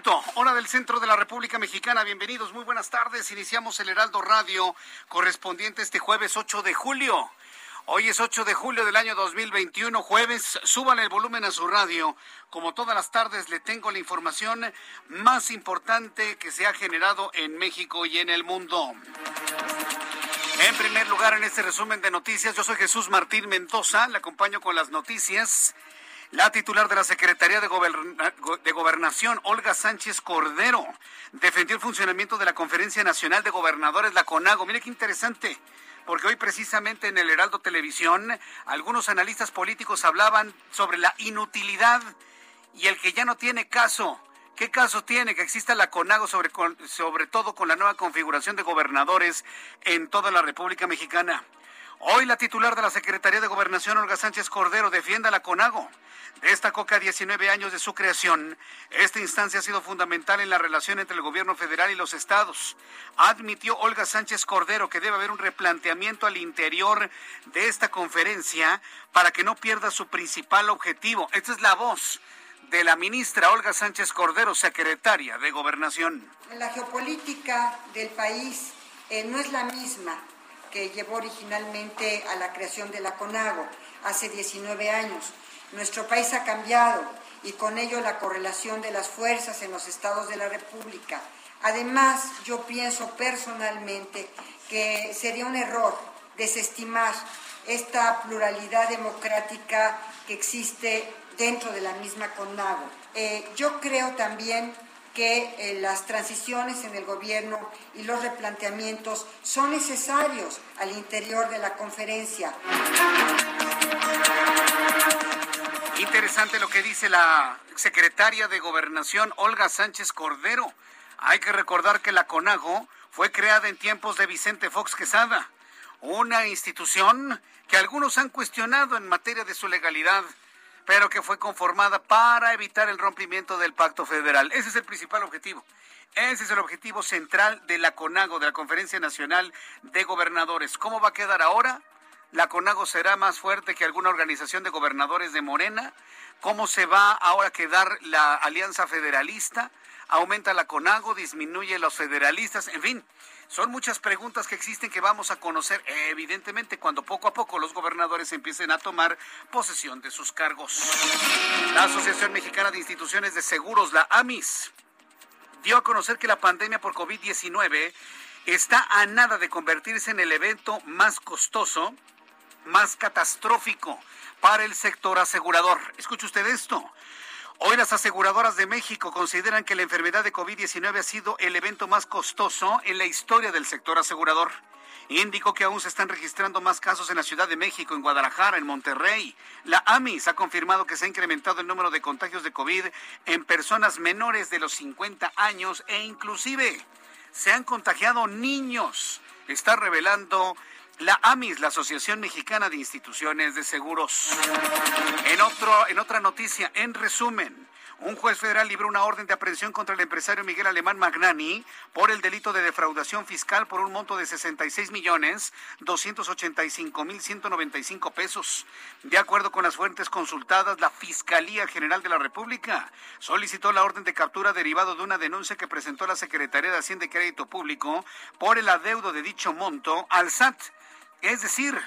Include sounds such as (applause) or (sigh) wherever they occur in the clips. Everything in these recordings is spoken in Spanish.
Punto, hora del centro de la República Mexicana. Bienvenidos, muy buenas tardes. Iniciamos el Heraldo Radio correspondiente este jueves 8 de julio. Hoy es 8 de julio del año 2021, jueves. Súbale el volumen a su radio. Como todas las tardes, le tengo la información más importante que se ha generado en México y en el mundo. En primer lugar, en este resumen de noticias, yo soy Jesús Martín Mendoza, le acompaño con las noticias. La titular de la Secretaría de, Goberna de, Gobernación, Olga Sánchez Cordero, defendió el funcionamiento de la Conferencia Nacional de Gobernadores, la CONAGO. Mire qué interesante, porque hoy precisamente en el Heraldo Televisión, algunos analistas políticos hablaban sobre la inutilidad y el que ya no tiene caso. ¿Qué caso tiene que exista la CONAGO sobre, sobre todo con la nueva configuración de gobernadores en toda la República Mexicana? Hoy la titular de la Secretaría de Gobernación, Olga Sánchez Cordero, defiende a la CONAGO. Destacó que a 19 años de su creación, esta instancia ha sido fundamental en la relación entre el gobierno federal y los estados. Admitió Olga Sánchez Cordero que debe haber un replanteamiento al interior de esta conferencia para que no pierda su principal objetivo. Esta es la voz de la ministra Olga Sánchez Cordero, secretaria de Gobernación. La geopolítica del país eh, no es la misma que llevó originalmente a la creación de la CONAGO hace 19 años. Nuestro país ha cambiado y con ello la correlación de las fuerzas en los estados de la República. Además, yo pienso personalmente que sería un error desestimar esta pluralidad democrática que existe dentro de la misma CONAGO. Eh, yo creo también que eh, las transiciones en el gobierno y los replanteamientos son necesarios al interior de la conferencia. Interesante lo que dice la secretaria de Gobernación, Olga Sánchez Cordero. Hay que recordar que la CONAGO fue creada en tiempos de Vicente Fox Quesada, una institución que algunos han cuestionado en materia de su legalidad pero que fue conformada para evitar el rompimiento del pacto federal. Ese es el principal objetivo. Ese es el objetivo central de la CONAGO, de la Conferencia Nacional de Gobernadores. ¿Cómo va a quedar ahora? ¿La CONAGO será más fuerte que alguna organización de gobernadores de Morena? ¿Cómo se va ahora a quedar la Alianza Federalista? ¿Aumenta la CONAGO? ¿Disminuye los federalistas? En fin, son muchas preguntas que existen que vamos a conocer, evidentemente, cuando poco a poco los gobernadores empiecen a tomar posesión de sus cargos. La Asociación Mexicana de Instituciones de Seguros, la AMIS, dio a conocer que la pandemia por COVID-19 está a nada de convertirse en el evento más costoso, más catastrófico para el sector asegurador. Escuche usted esto. Hoy las aseguradoras de México consideran que la enfermedad de COVID-19 ha sido el evento más costoso en la historia del sector asegurador. Indicó que aún se están registrando más casos en la Ciudad de México, en Guadalajara, en Monterrey. La AMIS ha confirmado que se ha incrementado el número de contagios de COVID en personas menores de los 50 años e inclusive se han contagiado niños. Está revelando la AMIS, la Asociación Mexicana de Instituciones de Seguros. En, otro, en otra noticia, en resumen, Un juez federal libró una orden de aprehensión contra el empresario Miguel Alemán Magnani por el delito de defraudación fiscal por un monto de 66 millones 285 mil 195 pesos. De acuerdo con las fuentes consultadas, la Fiscalía General de la República solicitó la orden de captura derivado de una denuncia que presentó la Secretaría de Hacienda y Crédito Público por el adeudo de dicho monto al SAT. Es decir,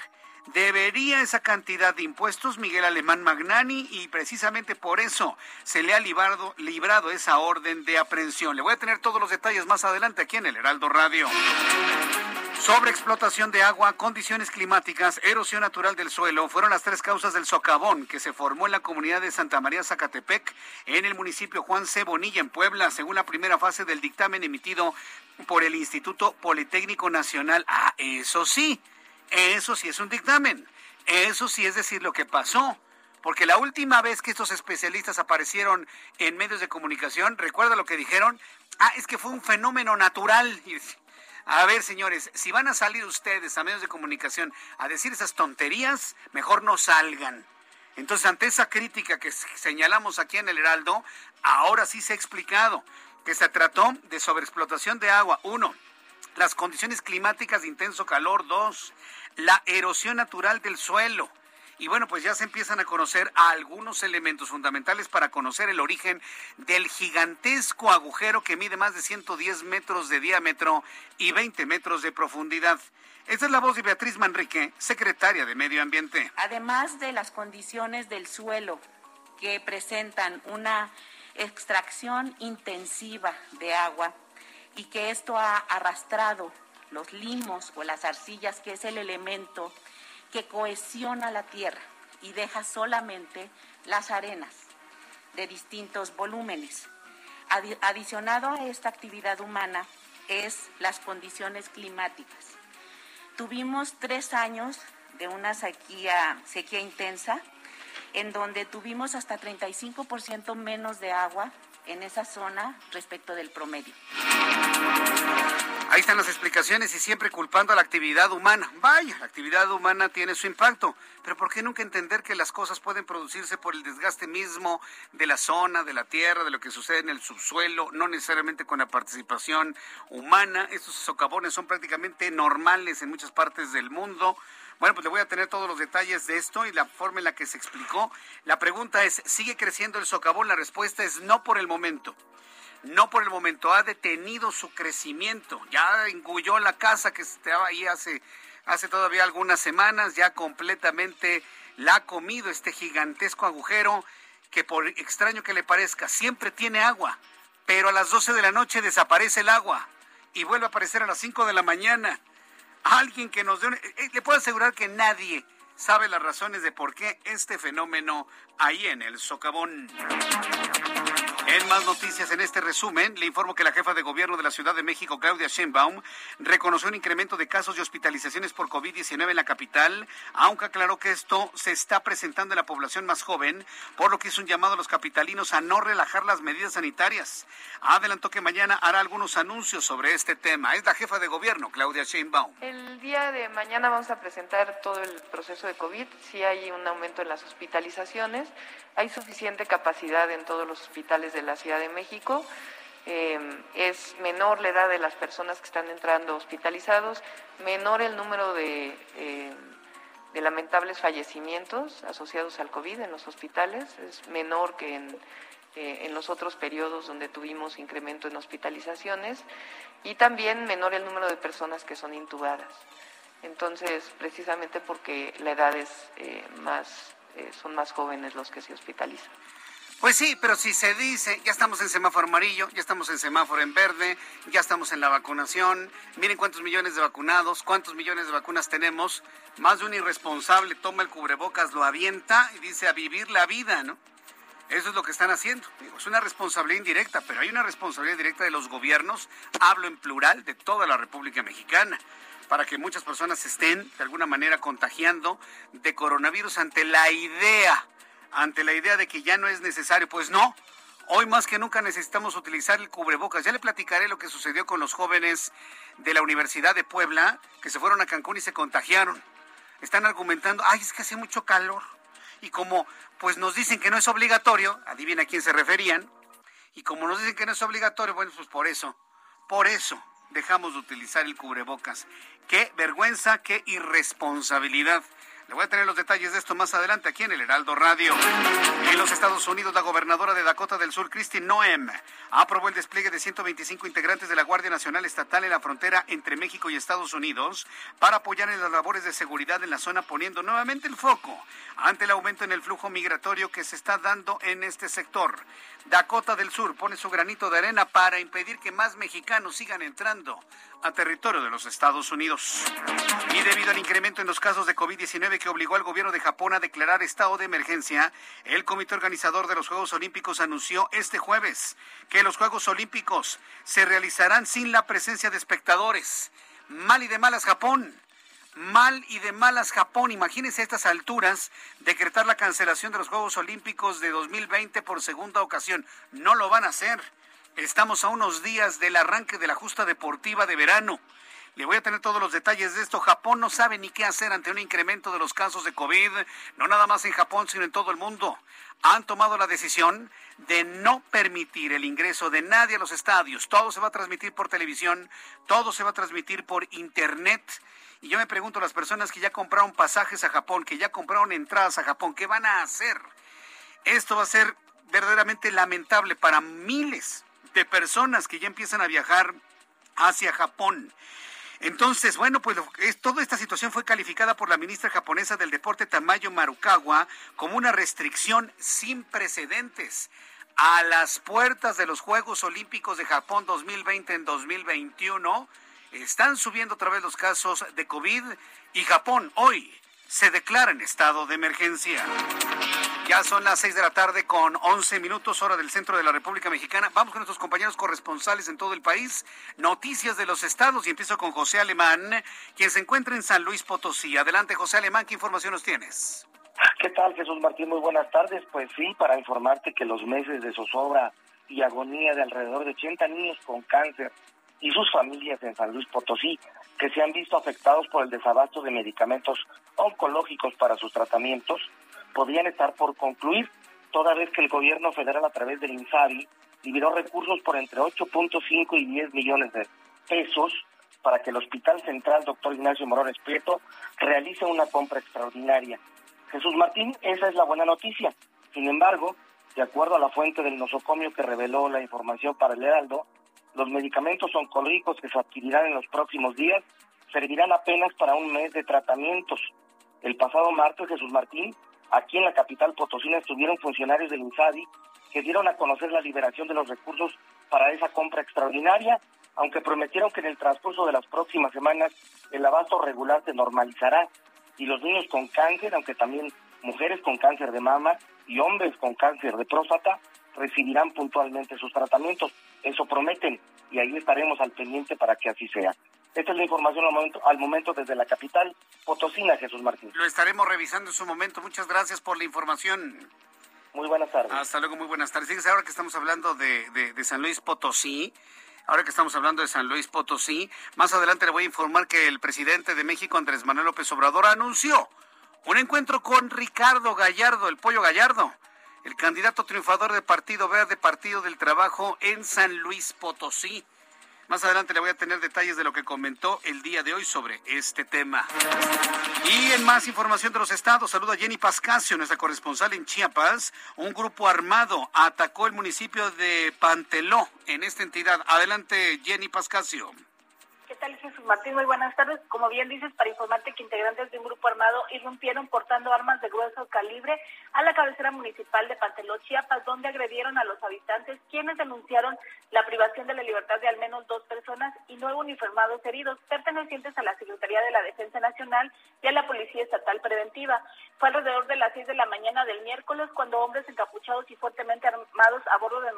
debería esa cantidad de impuestos Miguel Alemán Magnani y precisamente por eso se le ha librado, esa orden de aprehensión. Le voy a tener todos los detalles más adelante aquí en el Heraldo Radio. Sobre explotación de agua, condiciones climáticas, erosión natural del suelo fueron las tres causas del socavón que se formó en la comunidad de Santa María Zacatepec, en el municipio Juan C. Bonilla, en Puebla, según la primera fase del dictamen emitido por el Instituto Politécnico Nacional. Ah, eso sí, eso sí es un dictamen. Eso sí es decir lo que pasó. Porque la última vez que estos especialistas aparecieron en medios de comunicación, ¿recuerda lo que dijeron? Ah, es que fue un fenómeno natural. (laughs) A ver, señores, si van a salir ustedes a medios de comunicación a decir esas tonterías, mejor no salgan. Entonces, ante esa crítica que señalamos aquí en el Heraldo, ahora sí se ha explicado que se trató de sobreexplotación de agua, uno, las condiciones climáticas de intenso calor, dos, la erosión natural del suelo. Y bueno, pues ya se empiezan a conocer algunos elementos fundamentales para conocer el origen del gigantesco agujero que mide más de 110 metros de diámetro y 20 metros de profundidad. Esta es la voz de Beatriz Manrique, secretaria de Medio Ambiente. Además de las condiciones del suelo que presentan una extracción intensiva de agua y que esto ha arrastrado los limos o las arcillas, que es el elemento que cohesiona la tierra y deja solamente las arenas de distintos volúmenes. adicionado a esta actividad humana es las condiciones climáticas. Tuvimos tres años de una sequía, sequía intensa, en donde tuvimos hasta 35% menos de agua en esa zona respecto del promedio. Ahí están las explicaciones y siempre culpando a la actividad humana. Vaya, la actividad humana tiene su impacto, pero ¿por qué nunca entender que las cosas pueden producirse por el desgaste mismo de la zona, de la tierra, de lo que sucede en el subsuelo, no necesariamente con la participación humana? Estos socavones son prácticamente normales en muchas partes del mundo. Bueno, pues le voy a tener todos los detalles de esto y la forma en la que se explicó. La pregunta es, ¿sigue creciendo el socavón? La respuesta es no por el momento. No por el momento, ha detenido su crecimiento. Ya engulló la casa que estaba ahí hace, hace todavía algunas semanas, ya completamente la ha comido este gigantesco agujero que por extraño que le parezca, siempre tiene agua, pero a las 12 de la noche desaparece el agua y vuelve a aparecer a las 5 de la mañana alguien que nos dé... Eh, le puedo asegurar que nadie sabe las razones de por qué este fenómeno ahí en el socavón. En más noticias en este resumen, le informo que la jefa de gobierno de la Ciudad de México, Claudia Sheinbaum, reconoció un incremento de casos de hospitalizaciones por COVID-19 en la capital, aunque aclaró que esto se está presentando en la población más joven, por lo que hizo un llamado a los capitalinos a no relajar las medidas sanitarias. Adelantó que mañana hará algunos anuncios sobre este tema. Es la jefa de gobierno, Claudia Sheinbaum. El día de mañana vamos a presentar todo el proceso de COVID. Si hay un aumento en las hospitalizaciones, hay suficiente capacidad en todos los hospitales de la Ciudad de México. Eh, es menor la edad de las personas que están entrando hospitalizados, menor el número de, eh, lamentables fallecimientos asociados al COVID en los hospitales, es menor que en, eh, en los otros periodos donde tuvimos incremento en hospitalizaciones y también menor el número de personas que son intubadas. Entonces, precisamente porque la edad es más, son más jóvenes los que se hospitalizan. Pues sí, pero si se dice, ya estamos en semáforo amarillo, ya estamos en semáforo en verde, ya estamos en la vacunación, miren cuántos millones de vacunados, cuántos millones de vacunas tenemos, más de un irresponsable toma el cubrebocas, lo avienta y dice a vivir la vida, ¿no? Eso es lo que están haciendo. es una responsabilidad indirecta, pero hay una responsabilidad directa de los gobiernos, hablo en plural, de toda la República Mexicana para que muchas personas estén de alguna manera contagiando de coronavirus ante la idea ante la idea de que ya no es necesario. Pues no, hoy más que nunca necesitamos utilizar el cubrebocas. Ya le platicaré lo que sucedió con los jóvenes de la Universidad de Puebla que se fueron a Cancún y se contagiaron. Están argumentando, ay, es que hace mucho calor. Y como pues nos dicen que no es obligatorio, adivina a quién se referían, y como nos dicen que no es obligatorio, bueno, pues por eso, por eso dejamos de utilizar el cubrebocas. Qué vergüenza, qué irresponsabilidad. Le voy a tener los detalles de esto más adelante aquí en el Heraldo Radio. En los Estados Unidos, la gobernadora de Dakota del Sur, Christine Noem, aprobó el despliegue de 125 integrantes de la Guardia Nacional Estatal en la frontera entre México y Estados Unidos para apoyar en las labores de seguridad en la zona, poniendo nuevamente el foco ante el aumento en el flujo migratorio que se está dando en este sector. Dakota del Sur pone su granito de arena para impedir que más mexicanos sigan entrando a territorio de los Estados Unidos. Y debido al incremento en los casos de COVID-19 que obligó al gobierno de Japón a declarar estado de emergencia, el comité organizador de los Juegos Olímpicos anunció este jueves que los Juegos Olímpicos se realizarán sin la presencia de espectadores. Mal y de malas Japón mal y de malas Japón. Imagínense a estas alturas decretar la cancelación de los Juegos Olímpicos de 2020 por segunda ocasión. No lo van a hacer. Estamos a unos días del arranque de la justa deportiva de verano. Le voy a tener todos los detalles de esto. Japón no sabe ni qué hacer ante un incremento de los casos de COVID, no nada más en Japón, sino en todo el mundo. Han tomado la decisión de no permitir el ingreso de nadie a los estadios. Todo se va a transmitir por televisión, todo se va a transmitir por internet. Y yo me pregunto, las personas que ya compraron pasajes a Japón, que ya compraron entradas a Japón, ¿qué van a hacer? Esto va a ser verdaderamente lamentable para miles de personas que ya empiezan a viajar hacia Japón. Entonces, bueno, pues toda esta situación fue calificada por la ministra japonesa del deporte Tamayo Marukawa como una restricción sin precedentes a las puertas de los Juegos Olímpicos de Japón 2020 en 2021. Están subiendo otra vez los casos de COVID y Japón hoy se declara en estado de emergencia. Ya son las 6 de la tarde con 11 minutos hora del centro de la República Mexicana. Vamos con nuestros compañeros corresponsales en todo el país. Noticias de los estados y empiezo con José Alemán, quien se encuentra en San Luis Potosí. Adelante José Alemán, ¿qué información nos tienes? ¿Qué tal Jesús Martín? Muy buenas tardes. Pues sí, para informarte que los meses de zozobra y agonía de alrededor de 80 niños con cáncer y sus familias en San Luis Potosí, que se han visto afectados por el desabasto de medicamentos oncológicos para sus tratamientos, podrían estar por concluir, toda vez que el gobierno federal a través del INSABI liberó recursos por entre 8.5 y 10 millones de pesos para que el Hospital Central Dr. Ignacio Morones Prieto realice una compra extraordinaria. Jesús Martín, esa es la buena noticia. Sin embargo, de acuerdo a la fuente del nosocomio que reveló la información para el Heraldo, los medicamentos oncológicos que se adquirirán en los próximos días servirán apenas para un mes de tratamientos. El pasado martes, Jesús Martín, Aquí en la capital potosina estuvieron funcionarios del INSADI que dieron a conocer la liberación de los recursos para esa compra extraordinaria, aunque prometieron que en el transcurso de las próximas semanas el abasto regular se normalizará y los niños con cáncer, aunque también mujeres con cáncer de mama y hombres con cáncer de próstata, recibirán puntualmente sus tratamientos. Eso prometen y ahí estaremos al pendiente para que así sea. Esta es la información al momento, al momento desde la capital Potosina, Jesús Martín. Lo estaremos revisando en su momento. Muchas gracias por la información. Muy buenas tardes. Hasta luego, muy buenas tardes. Fíjense, ahora que estamos hablando de, de San Luis Potosí, ahora que estamos hablando de San Luis Potosí, más adelante le voy a informar que el presidente de México, Andrés Manuel López Obrador, anunció un encuentro con Ricardo Gallardo, el pollo Gallardo, el candidato triunfador del Partido Verde, Partido del Trabajo en San Luis Potosí. Más adelante le voy a tener detalles de lo que comentó el día de hoy sobre este tema. Y en más información de los estados, saluda Jenny Pascasio, nuestra corresponsal en Chiapas. Un grupo armado atacó el municipio de Panteló en esta entidad. Adelante, Jenny Pascasio. ¿Qué tal, Jesús Martín? Muy buenas tardes. Como bien dices, para informarte que integrantes de un grupo armado irrumpieron portando armas de grueso calibre a la cabecera municipal de Panteló, Chiapas, donde agredieron a los habitantes, quienes denunciaron la privación de la libertad de al menos dos personas y nueve uniformados heridos pertenecientes a la Secretaría de la Defensa Nacional y a la Policía Estatal Preventiva. Fue alrededor de las seis de la mañana del miércoles cuando hombres encapuchados y fuertemente armados a bordo de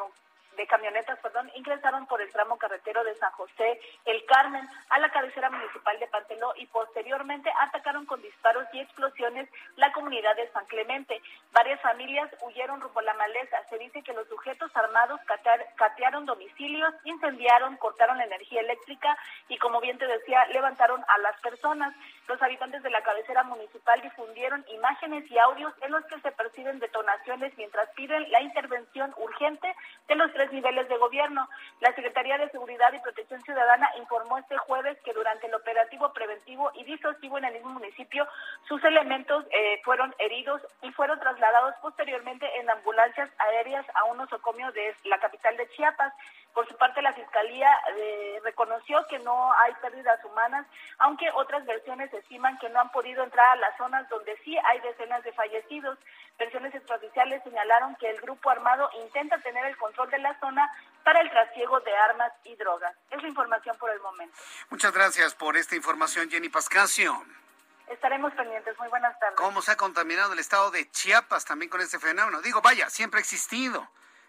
de camionetas, perdón, ingresaron por el tramo carretero de San José, El Carmen, a la cabecera municipal de Panteló y posteriormente atacaron con disparos y explosiones la comunidad de San Clemente. Varias familias huyeron rumbo a la maleza. Se dice que los sujetos armados catearon domicilios, incendiaron, cortaron la energía eléctrica y, como bien te decía, levantaron a las personas. Los habitantes de la cabecera municipal difundieron imágenes y audios en los que se perciben detonaciones mientras piden la intervención urgente de los tres niveles de gobierno. La Secretaría de Seguridad y Protección Ciudadana informó este jueves que durante el operativo preventivo y disuasivo en el mismo municipio, sus elementos eh, fueron heridos y fueron trasladados posteriormente en ambulancias aéreas a un nosocomio de la capital de Chiapas. Por su parte, la Fiscalía eh, reconoció que no hay pérdidas humanas, aunque otras versiones estiman que no han podido entrar a las zonas donde sí hay decenas de fallecidos. Versiones extraoficiales señalaron que el grupo armado intenta tener el control de la zona para el trasiego de armas y drogas. Es la información por el momento. Muchas gracias por esta información, Jenny Pascasio. Estaremos pendientes. Muy buenas tardes. ¿Cómo se ha contaminado el estado de Chiapas también con este fenómeno? Digo, vaya, siempre ha existido.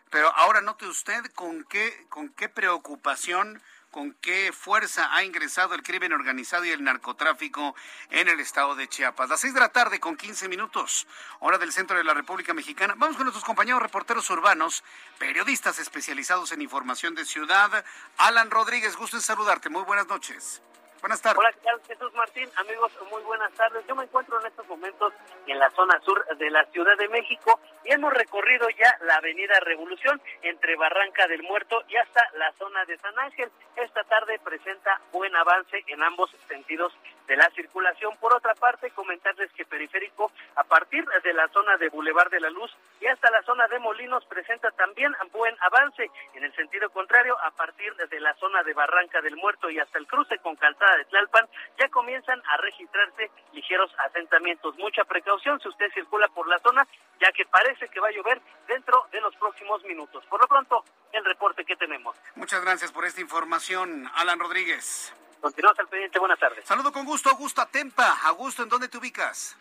Pero ahora note usted con qué, con qué preocupación, con qué fuerza ha ingresado el crimen organizado y el narcotráfico en el estado de Chiapas. Las seis de la tarde con 15 minutos, hora del centro de la República Mexicana. Vamos con nuestros compañeros reporteros urbanos, periodistas especializados en información de ciudad. Alan Rodríguez, gusto en saludarte. Muy buenas noches. Buenas tardes. Hola, ¿qué tal? Jesús Martín. Amigos, muy buenas tardes. Yo me encuentro en estos momentos en la zona sur de la Ciudad de México y hemos recorrido ya la avenida Revolución entre Barranca del Muerto y hasta la zona de San Ángel. Esta tarde presenta buen avance en ambos sentidos de la circulación. Por otra parte, comentarles que Periférico, a partir de la zona de Boulevard de la Luz y hasta la zona de Molinos, presenta también buen avance. En el sentido contrario, a partir de la zona de Barranca del Muerto y hasta el cruce con Calzada de Tlalpan, ya comienzan a registrarse ligeros asentamientos. Mucha precaución si usted circula por la zona, ya que parece que va a llover dentro de los próximos minutos. Por lo pronto, el reporte que tenemos. Muchas gracias por esta información, Alan Rodríguez. Continuamos al pendiente. Buenas tardes. Saludo con gusto, Augusto Atempa. Augusto, ¿en dónde te ubicas?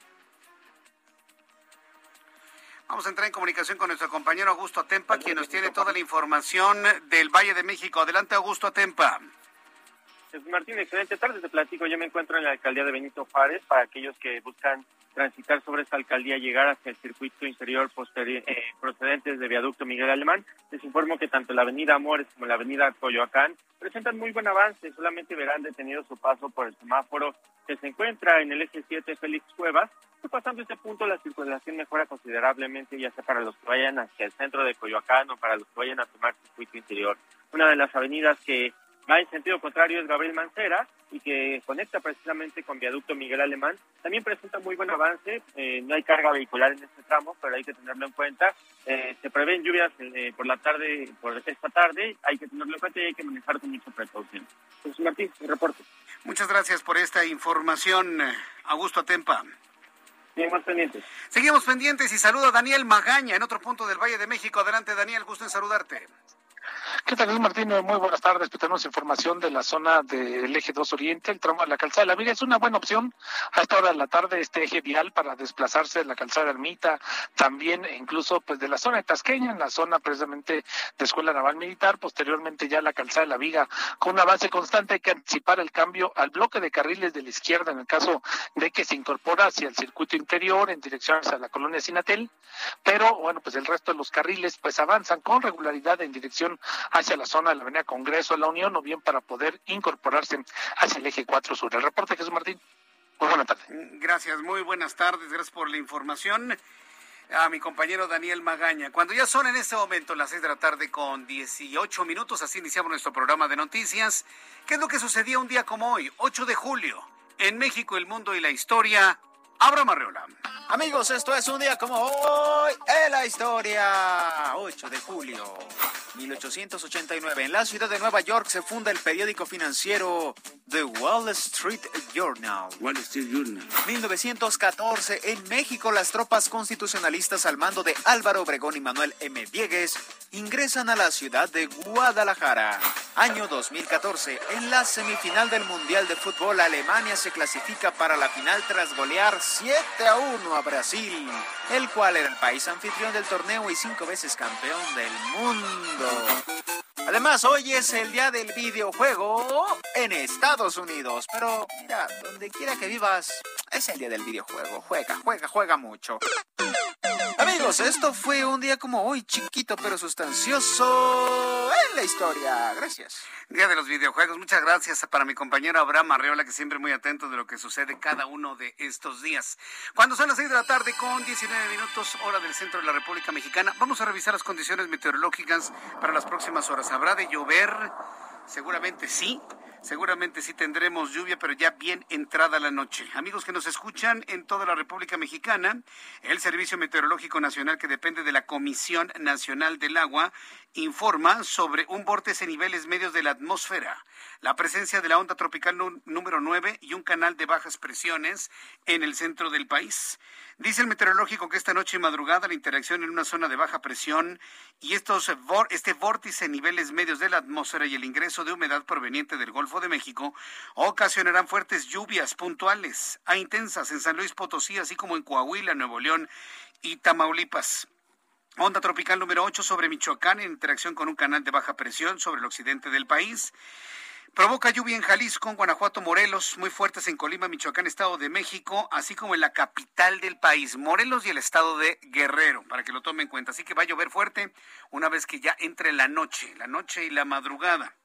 Vamos a entrar en comunicación con nuestro compañero Augusto Atempa, quien nos tiene toda la información del Valle de México. Adelante, Augusto Atempa. Martín, excelente tarde. Te platico, yo me encuentro en la alcaldía de Benito Juárez para aquellos que buscan transitar sobre esta alcaldía, llegar hacia el circuito interior eh, procedentes de viaducto Miguel Alemán. Les informo que tanto la avenida Amores como la avenida Coyoacán presentan muy buen avance, solamente verán detenido su paso por el semáforo que se encuentra en el eje 7 Félix Cuevas. pasando este punto la circulación mejora considerablemente, ya sea para los que vayan hacia el centro de Coyoacán o para los que vayan a tomar circuito interior. Una de las avenidas que va en sentido contrario es Gabriel Mancera y que conecta precisamente con Viaducto Miguel Alemán. También presenta muy buen avance, eh, no hay carga vehicular en este tramo, pero hay que tenerlo en cuenta. Eh, se prevén lluvias eh, por la tarde, por esta tarde, hay que tenerlo en cuenta y hay que manejar con mucha precaución. José Martín, mi reporte. Muchas gracias por esta información, Augusto Atempa. Seguimos pendientes. Seguimos pendientes y saludo a Daniel Magaña en otro punto del Valle de México. Adelante, Daniel, gusto en saludarte. ¿Qué tal, Martín? Muy buenas tardes. Pues tenemos información de la zona del eje 2 Oriente, el tramo de la calzada de la Viga. Es una buena opción a esta hora de la tarde este eje vial para desplazarse de la calzada de Ermita, también incluso pues de la zona de Tasqueña, en la zona precisamente de Escuela Naval Militar, posteriormente ya la calzada de la Viga, con un avance constante. Hay que anticipar el cambio al bloque de carriles de la izquierda en el caso de que se incorpora hacia el circuito interior en dirección hacia la colonia Sinatel, pero bueno, pues el resto de los carriles pues avanzan con regularidad en dirección hacia la zona de la Avenida Congreso de la Unión o bien para poder incorporarse hacia el eje 4 sur. El reporte, Jesús Martín. Muy buenas tardes. Gracias, muy buenas tardes. Gracias por la información. A mi compañero Daniel Magaña. Cuando ya son en este momento las 6 de la tarde con 18 minutos, así iniciamos nuestro programa de noticias. ¿Qué es lo que sucedía un día como hoy, 8 de julio? En México, el mundo y la historia. Abra Marreola. Amigos, esto es un día como hoy en la historia. 8 de julio 1889. En la ciudad de Nueva York se funda el periódico financiero The Wall Street Journal. Wall Street Journal. 1914. En México, las tropas constitucionalistas al mando de Álvaro Obregón y Manuel M. Viegues ingresan a la ciudad de Guadalajara. Año 2014. En la semifinal del Mundial de Fútbol, Alemania se clasifica para la final tras golear 7 a 1 a Brasil, el cual era el país anfitrión del torneo y cinco veces campeón del mundo. Además, hoy es el día del videojuego en Estados Unidos. Pero mira, donde quiera que vivas, es el día del videojuego. Juega, juega, juega mucho. Amigos, esto fue un día como hoy, chiquito pero sustancioso en la historia. Gracias. Día de los videojuegos. Muchas gracias para mi compañero Abraham Arreola, que siempre muy atento de lo que sucede cada uno de estos días. Cuando son las 6 de la tarde con 19 minutos, hora del centro de la República Mexicana, vamos a revisar las condiciones meteorológicas para las próximas horas. ¿Habrá de llover? Seguramente sí. Seguramente sí tendremos lluvia, pero ya bien entrada la noche. Amigos que nos escuchan en toda la República Mexicana, el Servicio Meteorológico Nacional, que depende de la Comisión Nacional del Agua, informa sobre un vórtice en niveles medios de la atmósfera, la presencia de la onda tropical número 9 y un canal de bajas presiones en el centro del país. Dice el meteorológico que esta noche y madrugada la interacción en una zona de baja presión y estos, este vórtice en niveles medios de la atmósfera y el ingreso de humedad proveniente del Golfo de México ocasionarán fuertes lluvias puntuales a intensas en San Luis Potosí, así como en Coahuila, Nuevo León y Tamaulipas. Onda tropical número 8 sobre Michoacán en interacción con un canal de baja presión sobre el occidente del país. Provoca lluvia en Jalisco, Guanajuato, Morelos, muy fuertes en Colima, Michoacán, Estado de México, así como en la capital del país, Morelos y el estado de Guerrero, para que lo tomen en cuenta. Así que va a llover fuerte una vez que ya entre la noche, la noche y la madrugada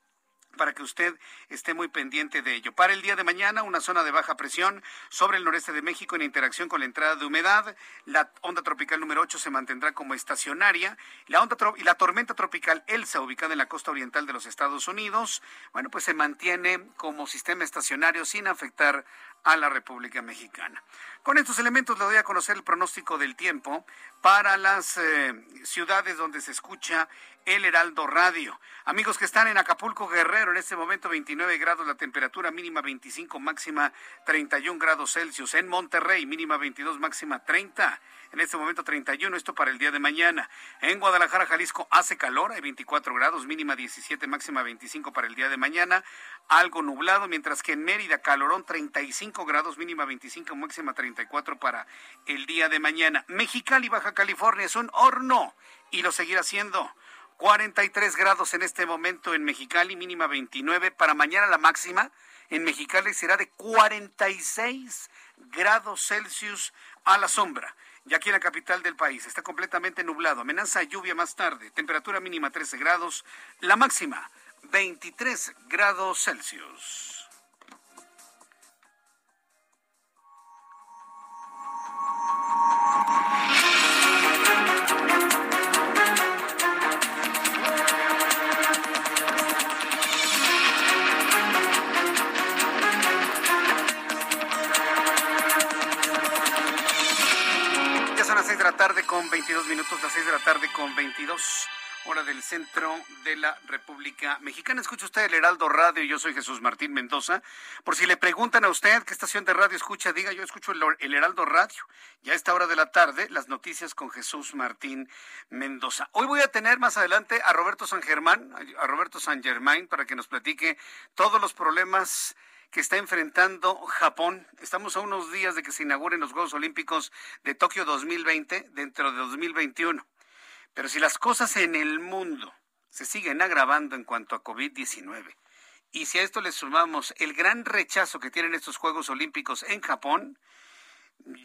para que usted esté muy pendiente de ello. Para el día de mañana, una zona de baja presión sobre el noreste de México en interacción con la entrada de humedad. La onda tropical número 8 se mantendrá como estacionaria. La onda y la tormenta tropical Elsa, ubicada en la costa oriental de los Estados Unidos, bueno, pues se mantiene como sistema estacionario sin afectar a la República Mexicana. Con estos elementos le doy a conocer el pronóstico del tiempo para las eh, ciudades donde se escucha el Heraldo Radio. Amigos que están en Acapulco Guerrero, en este momento 29 grados, la temperatura mínima 25, máxima 31 grados Celsius. En Monterrey, mínima 22, máxima 30 en este momento 31, esto para el día de mañana. En Guadalajara, Jalisco, hace calor, hay 24 grados, mínima 17, máxima 25 para el día de mañana, algo nublado, mientras que en Mérida, calorón 35 grados, mínima 25, máxima 34 para el día de mañana. Mexicali, Baja California, es un horno y lo seguirá siendo. 43 grados en este momento en Mexicali, mínima 29. Para mañana la máxima en Mexicali será de 46 grados Celsius a la sombra. Y aquí en la capital del país está completamente nublado. Amenaza lluvia más tarde. Temperatura mínima 13 grados. La máxima 23 grados Celsius. Tarde con 22 minutos, las 6 de la tarde con 22 hora del centro de la República Mexicana. Escucha usted el Heraldo Radio, yo soy Jesús Martín Mendoza. Por si le preguntan a usted qué estación de radio escucha, diga yo escucho el, Heraldo Radio. Ya a esta hora de la tarde, las noticias con Jesús Martín Mendoza. Hoy voy a tener más adelante a Roberto San Germán, a Roberto San Germain, para que nos platique todos los problemas que está enfrentando Japón. Estamos a unos días de que se inauguren los Juegos Olímpicos de Tokio 2020 dentro de 2021. Pero si las cosas en el mundo se siguen agravando en cuanto a COVID-19, y si a esto le sumamos el gran rechazo que tienen estos Juegos Olímpicos en Japón,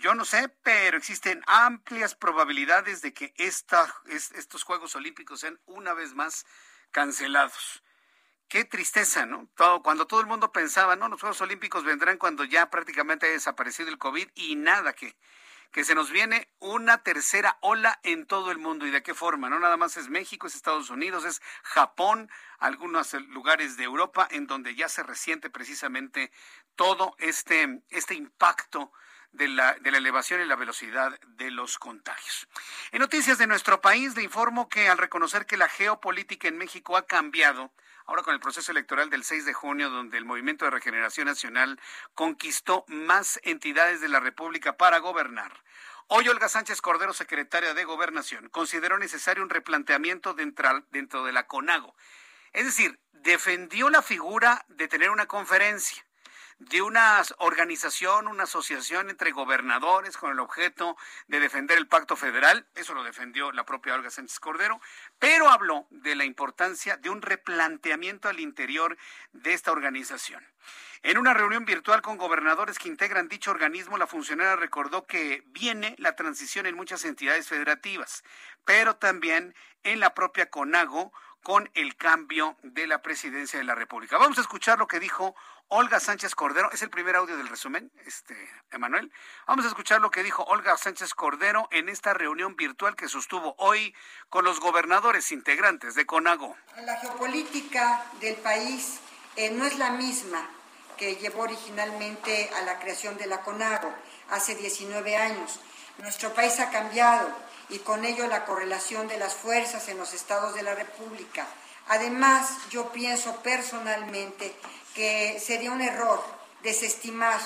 yo no sé, pero existen amplias probabilidades de que estos Juegos Olímpicos sean una vez más cancelados. Qué tristeza, ¿no? Cuando todo el mundo pensaba, no, los Juegos Olímpicos vendrán cuando ya prácticamente ha desaparecido el COVID y nada que, que se nos viene una tercera ola en todo el mundo. ¿Y de qué forma? No nada más es México, es Estados Unidos, es Japón, algunos lugares de Europa en donde ya se resiente precisamente todo este, este impacto de la, de la, elevación y la velocidad de los contagios. En noticias de nuestro país, le informo que al reconocer que la geopolítica en México ha cambiado, ahora con el proceso electoral del 6 de junio, donde el Movimiento de Regeneración Nacional conquistó más entidades de la República para gobernar. Hoy Olga Sánchez Cordero, secretaria de Gobernación, consideró necesario un replanteamiento dentro, de la CONAGO. Es decir, defendió la figura de tener una conferencia de una organización, una asociación entre gobernadores con el objeto de defender el pacto federal, eso lo defendió la propia Olga Sánchez Cordero, pero habló de la importancia de un replanteamiento al interior de esta organización. En una reunión virtual con gobernadores que integran dicho organismo, la funcionaria recordó que viene la transición en muchas entidades federativas, pero también en la propia CONAGO con el cambio de la presidencia de la República. Vamos a escuchar lo que dijo Olga Sánchez Cordero. Es el primer audio del resumen, este, Emanuel. Vamos a escuchar lo que dijo Olga Sánchez Cordero en esta reunión virtual que sostuvo hoy con los gobernadores integrantes de CONAGO. La geopolítica del país eh, no es la misma que llevó originalmente a la creación de la CONAGO hace 19 años. Nuestro país ha cambiado y con ello la correlación de las fuerzas en los estados de la República. Además, yo pienso personalmente que sería un error desestimar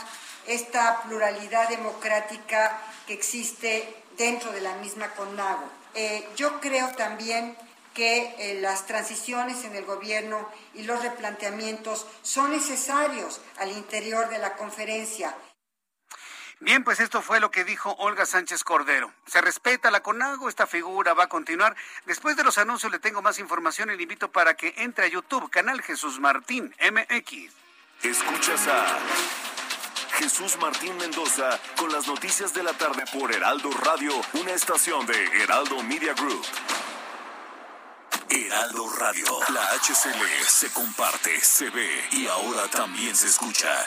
esta pluralidad democrática que existe dentro de la misma CONAGO. Eh, yo creo también que eh, las transiciones en el gobierno y los replanteamientos son necesarios al interior de la conferencia. Bien, pues esto fue lo que dijo Olga Sánchez Cordero. Se respeta la CONAGO, esta figura va a continuar. Después de los anuncios le tengo más información y le invito para que entre a YouTube, canal Jesús Martín MX. Escuchas a Jesús Martín Mendoza con las noticias de la tarde por Heraldo Radio, una estación de Heraldo Media Group. Heraldo Radio, la HCL se comparte, se ve y ahora también se escucha.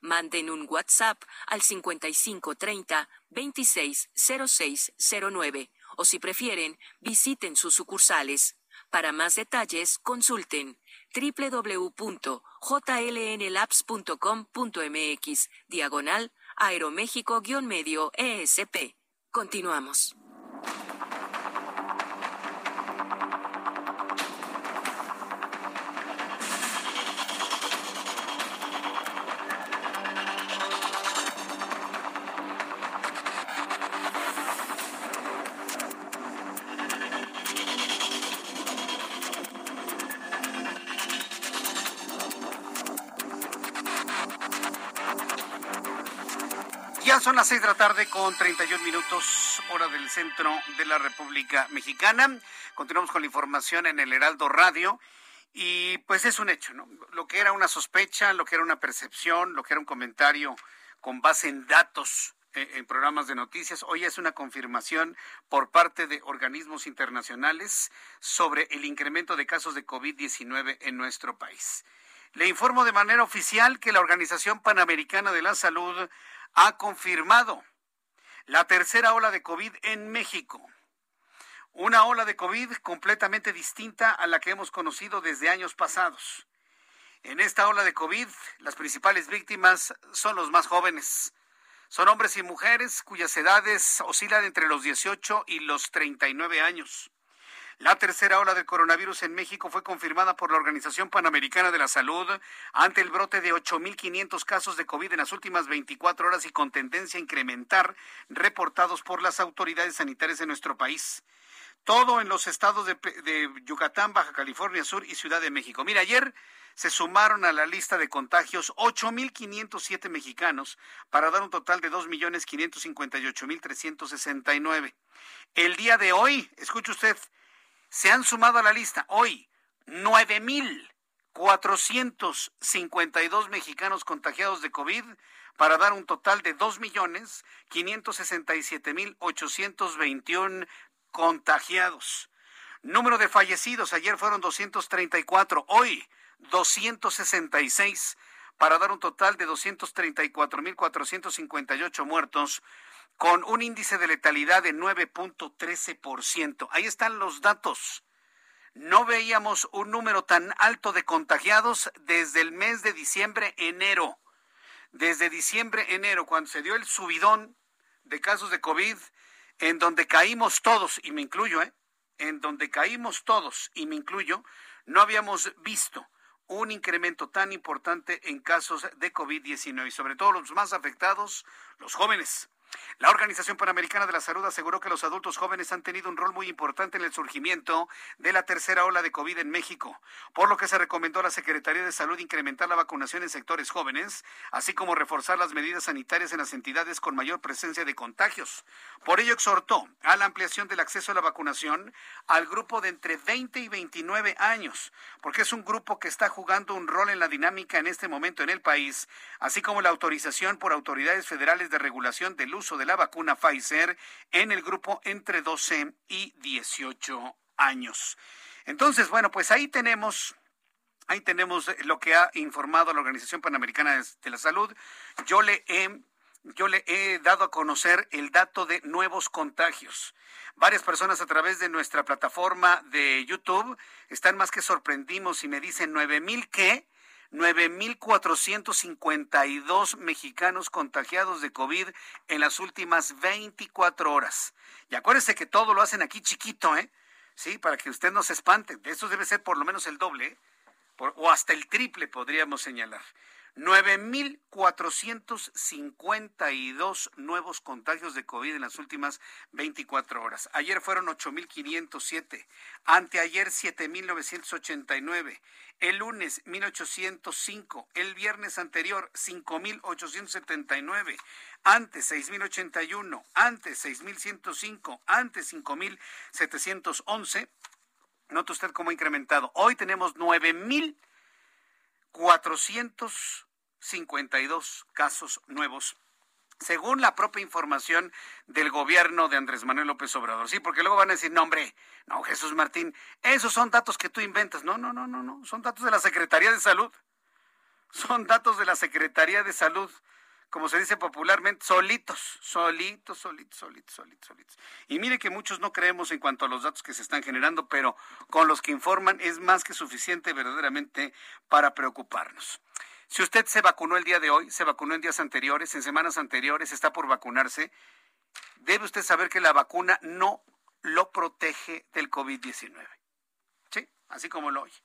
Manden un WhatsApp al 5530 260609 o si prefieren, visiten sus sucursales. Para más detalles, consulten www.jlnlabs.com.mx diagonal aeroméxico-medio ESP. Continuamos. Las seis de la tarde con 31 minutos, hora del centro de la República Mexicana. Continuamos con la información en el Heraldo Radio. Y pues es un hecho, ¿no? Lo que era una sospecha, lo que era una percepción, lo que era un comentario con base en datos eh, en programas de noticias, hoy es una confirmación por parte de organismos internacionales sobre el incremento de casos de COVID-19 en nuestro país. Le informo de manera oficial que la Organización Panamericana de la Salud ha confirmado la tercera ola de COVID en México. Una ola de COVID completamente distinta a la que hemos conocido desde años pasados. En esta ola de COVID, las principales víctimas son los más jóvenes. Son hombres y mujeres cuyas edades oscilan entre los 18 y los 39 años. La tercera ola del coronavirus en México fue confirmada por la Organización Panamericana de la Salud ante el brote de 8.500 casos de COVID en las últimas 24 horas y con tendencia a incrementar reportados por las autoridades sanitarias de nuestro país. Todo en los estados de, de Yucatán, Baja California Sur y Ciudad de México. Mira, ayer se sumaron a la lista de contagios 8.507 mexicanos para dar un total de 2.558.369. El día de hoy, escuche usted, Se han sumado a la lista hoy 9.452 mexicanos contagiados de COVID para dar un total de 2.567.821 contagiados. Número de fallecidos, ayer fueron 234, hoy 266, para dar un total de 234.458 muertos, con un índice de letalidad de 9.13%. Ahí están los datos. No veíamos un número tan alto de contagiados desde el mes de diciembre, enero. Desde diciembre, enero, cuando se dio el subidón de casos de COVID, en donde caímos todos, y me incluyo, ¿eh? en donde caímos todos, y me incluyo, no habíamos visto un incremento tan importante en casos de COVID-19 y sobre todo los más afectados, los jóvenes. La Organización Panamericana de la Salud aseguró que los adultos jóvenes han tenido un rol muy importante en el surgimiento de la tercera ola de COVID en México, por lo que se recomendó a la Secretaría de Salud incrementar la vacunación en sectores jóvenes, así como reforzar las medidas sanitarias en las entidades con mayor presencia de contagios. Por ello exhortó a la ampliación del acceso a la vacunación al grupo de entre 20 y 29 años, porque es un grupo que está jugando un rol en la dinámica en este momento en el país, así como la autorización por autoridades federales de regulación del uso de la vacuna Pfizer en el grupo entre 12 y 18 años. Entonces, bueno, pues ahí tenemos Ahí tenemos lo que ha informado la Organización Panamericana de la Salud. Yo le he, yo le he dado a conocer el dato de nuevos contagios. Varias personas a través de nuestra plataforma de YouTube están más que sorprendidos y me dicen nueve mil qué 9.452 mexicanos contagiados de COVID en las últimas 24 horas. Y acuérdense que todo lo hacen aquí chiquito, ¿eh? Sí, para que usted no se espante. Eso debe ser por lo menos el doble, ¿eh? o hasta el triple podríamos señalar. 9.452 nuevos contagios de COVID en las últimas 24 horas. Ayer fueron 8.507, anteayer 7.989, el lunes 1.805, el viernes anterior 5.879, antes 6.081, antes 6.105, antes 5.711. Nota usted cómo ha incrementado. Hoy tenemos 9.400 52 casos nuevos según la propia información del gobierno de Andrés Manuel López Obrador. Sí, porque luego van a decir, no, hombre, no, Jesús Martín, esos son datos que tú inventas. No, no, no, no, no, son datos de la Secretaría de Salud. Son datos de la Secretaría de Salud, como se dice popularmente, solitos, solitos, solitos, solitos, solitos, solitos. Y mire que muchos no creemos en cuanto a los datos que se están generando, pero con los que informan es más que suficiente verdaderamente para preocuparnos. Si usted se vacunó el día de hoy, se vacunó en días anteriores, en semanas anteriores, está por vacunarse, debe usted saber que la vacuna no lo protege del COVID-19. ¿Sí? Así como lo oye.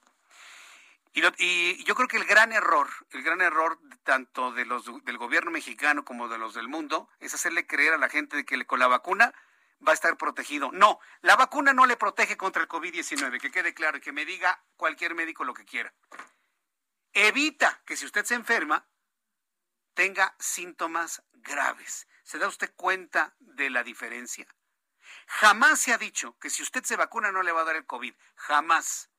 Y, yo creo que el gran error, el gran error tanto de los del gobierno mexicano como de los del mundo, es hacerle creer a la gente de que con la vacuna va a estar protegido. No, la vacuna no le protege contra el COVID-19, que quede claro y que me diga cualquier médico lo que quiera evita que si usted se enferma, tenga síntomas graves. ¿Se da usted cuenta de la diferencia? Jamás se ha dicho que si usted se vacuna no le va a dar el COVID. Jamás.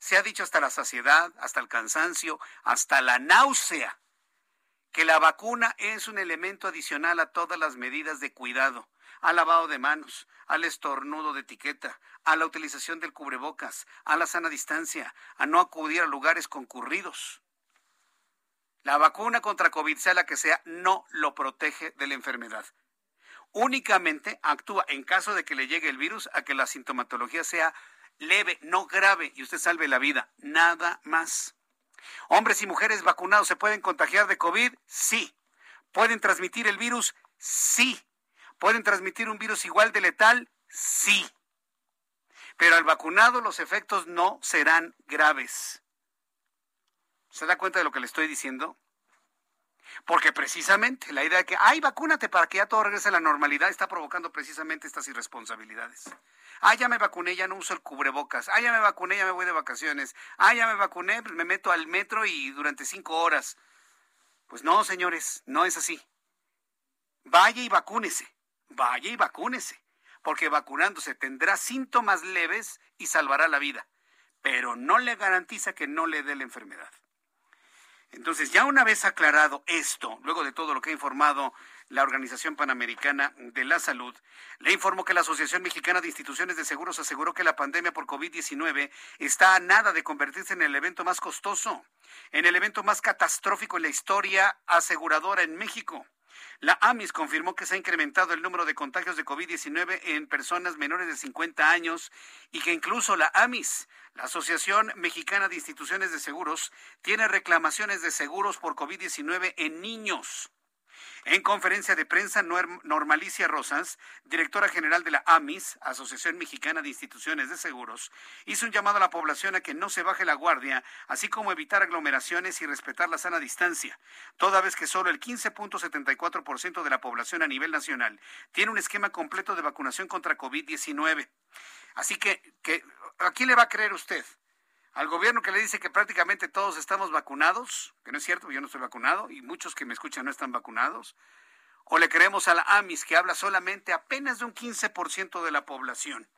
Se ha dicho hasta la saciedad, hasta el cansancio, hasta la náusea, que la vacuna es un elemento adicional a todas las medidas de cuidado al lavado de manos, al estornudo de etiqueta, a la utilización del cubrebocas, a la sana distancia, a no acudir a lugares concurridos. La vacuna contra COVID, sea la que sea, no lo protege de la enfermedad. Únicamente actúa en caso de que le llegue el virus a que la sintomatología sea leve, no grave, y usted salve la vida. Nada más. Hombres y mujeres vacunados se pueden contagiar de COVID, sí. ¿Pueden transmitir el virus? Sí. ¿Pueden transmitir un virus igual de letal? Sí. Pero al vacunado los efectos no serán graves. ¿Se da cuenta de lo que le estoy diciendo? Porque precisamente la idea de que, ay, vacúnate para que ya todo regrese a la normalidad está provocando precisamente estas irresponsabilidades. Ah, ya me vacuné, ya no uso el cubrebocas. Ah, ya me vacuné, ya me voy de vacaciones. Ah, ya me vacuné, me meto al metro y durante cinco horas. Pues no, señores, no es así. Vaya y vacúnese vaya y vacúnese. porque vacunándose tendrá síntomas leves y salvará la vida, pero no le garantiza que no le dé la enfermedad. Entonces, ya una vez aclarado esto, luego de todo lo que ha informado la Organización Panamericana de la Salud, le informó que la Asociación Mexicana de Instituciones de Seguros aseguró que la pandemia por COVID-19 está a nada de convertirse en el evento más costoso, en el evento más catastrófico en la historia aseguradora en México. La AMIS confirmó que se ha incrementado el número de contagios de COVID-19 en personas menores de 50 años y que incluso la AMIS, la Asociación Mexicana de Instituciones de Seguros, tiene reclamaciones de seguros por COVID-19 en niños. En conferencia de prensa, Normalicia Rosas, directora general de la AMIS, Asociación Mexicana de Instituciones de Seguros, hizo un llamado a la población a que no se baje la guardia, así como evitar aglomeraciones y respetar la sana distancia, toda vez que solo el 15.74% de la población a nivel nacional tiene un esquema completo de vacunación contra COVID-19. Así que, ¿a quién le va a creer usted? Al gobierno que le dice que prácticamente todos estamos vacunados, que no es cierto, yo no estoy vacunado y muchos que me escuchan no están vacunados, o le creemos a la AMIS que habla solamente apenas de un 15% de la población.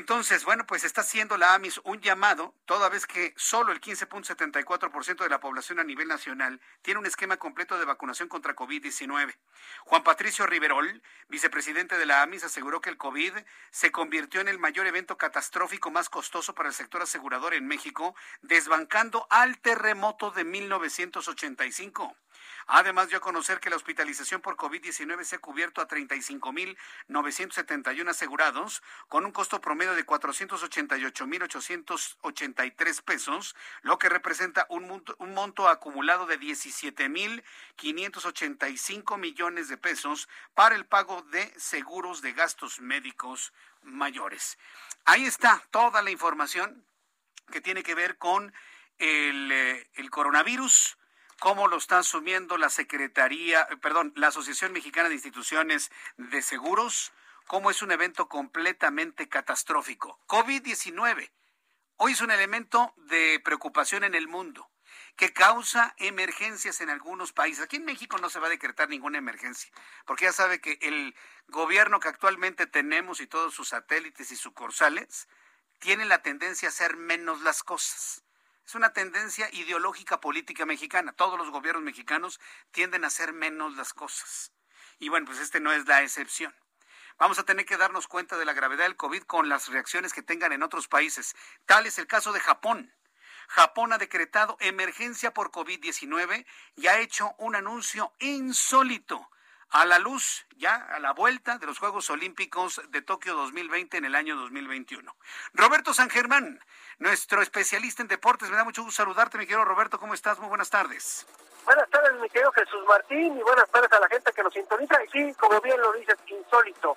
Entonces, bueno, pues está haciendo la AMIS un llamado, toda vez que solo el 15.74% de la población a nivel nacional tiene un esquema completo de vacunación contra COVID-19. Juan Patricio Riverol, vicepresidente de la AMIS, aseguró que el COVID se convirtió en el mayor evento catastrófico más costoso para el sector asegurador en México, desbancando al terremoto de 1985. Además dio a conocer que la hospitalización por COVID-19 se ha cubierto a 35.971 asegurados, con un costo promedio de 488.883 pesos, lo que representa un monto, un monto acumulado de 17.585 millones de pesos para el pago de seguros de gastos médicos mayores. Ahí está toda la información que tiene que ver con el, eh, el coronavirus cómo lo está asumiendo la Secretaría, perdón, la Asociación Mexicana de Instituciones de Seguros, cómo es un evento completamente catastrófico. COVID-19 hoy es un elemento de preocupación en el mundo que causa emergencias en algunos países. Aquí en México no se va a decretar ninguna emergencia, porque ya sabe que el gobierno que actualmente tenemos y todos sus satélites y sucursales tienen la tendencia a hacer menos las cosas. Es una tendencia ideológica política mexicana. Todos los gobiernos mexicanos tienden a hacer menos las cosas. Y bueno, pues este no es la excepción. Vamos a tener que darnos cuenta de la gravedad del COVID con las reacciones que tengan en otros países. Tal es el caso de Japón. Japón ha decretado emergencia por COVID-19 y ha hecho un anuncio insólito a la luz, ya a la vuelta de los Juegos Olímpicos de Tokio 2020 en el año 2021. Roberto San Germán, nuestro especialista en deportes, me da mucho gusto saludarte, mi querido Roberto, ¿cómo estás? Muy buenas tardes. Buenas tardes, mi querido Jesús Martín, y buenas tardes a la gente que nos sintoniza. Y sí, como bien lo dices, insólito.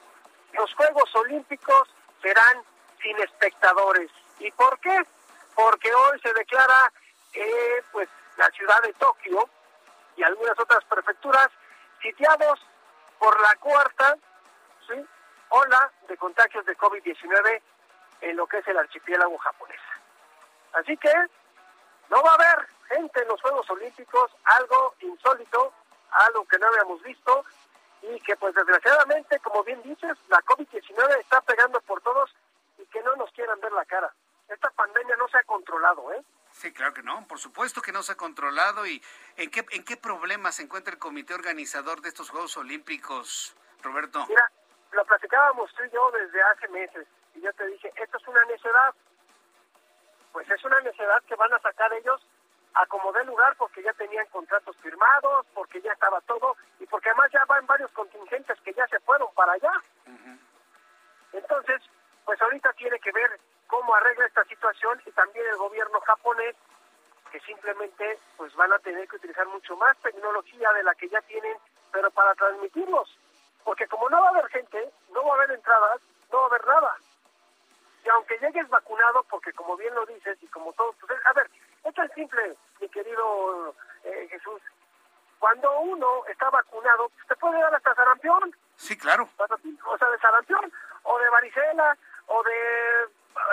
Los Juegos Olímpicos serán sin espectadores. ¿Y por qué? Porque hoy se declara, eh, pues, la ciudad de Tokio y algunas otras prefecturas sitiados por la cuarta ola de contagios de COVID-19 en lo que es el archipiélago japonés. Así que no va a haber gente en los Juegos Olímpicos, algo insólito, algo que no habíamos visto y que pues desgraciadamente, como bien dices, la COVID-19 está pegando por todos y que no nos quieran ver la cara. Esta pandemia no se ha controlado, ¿eh? Sí, claro que no, por supuesto que no se ha controlado. ¿Y en qué, en qué problema se encuentra el comité organizador de estos Juegos Olímpicos, Roberto? Mira, lo platicábamos tú y yo desde hace meses y yo te dije, esto es una necedad. Pues es una necedad que van a sacar ellos a como dé lugar porque ya tenían contratos firmados, porque ya estaba todo y porque además ya van varios contingentes que ya se fueron para allá. Entonces, pues ahorita tiene que ver cómo arregla esta situación y también el gobierno japonés que simplemente pues van a tener que utilizar mucho más tecnología de la que ya tienen, pero para transmitirlos, porque como no va a haber gente, no va a haber entradas, no va a haber nada. Aunque llegues vacunado, porque como bien lo dices y como todos, pues, a ver, esto es simple, mi querido eh, Jesús. Cuando uno está vacunado, pues, te puede dar hasta sarampión. Sí, claro. O sea, de sarampión, o de varicela, o de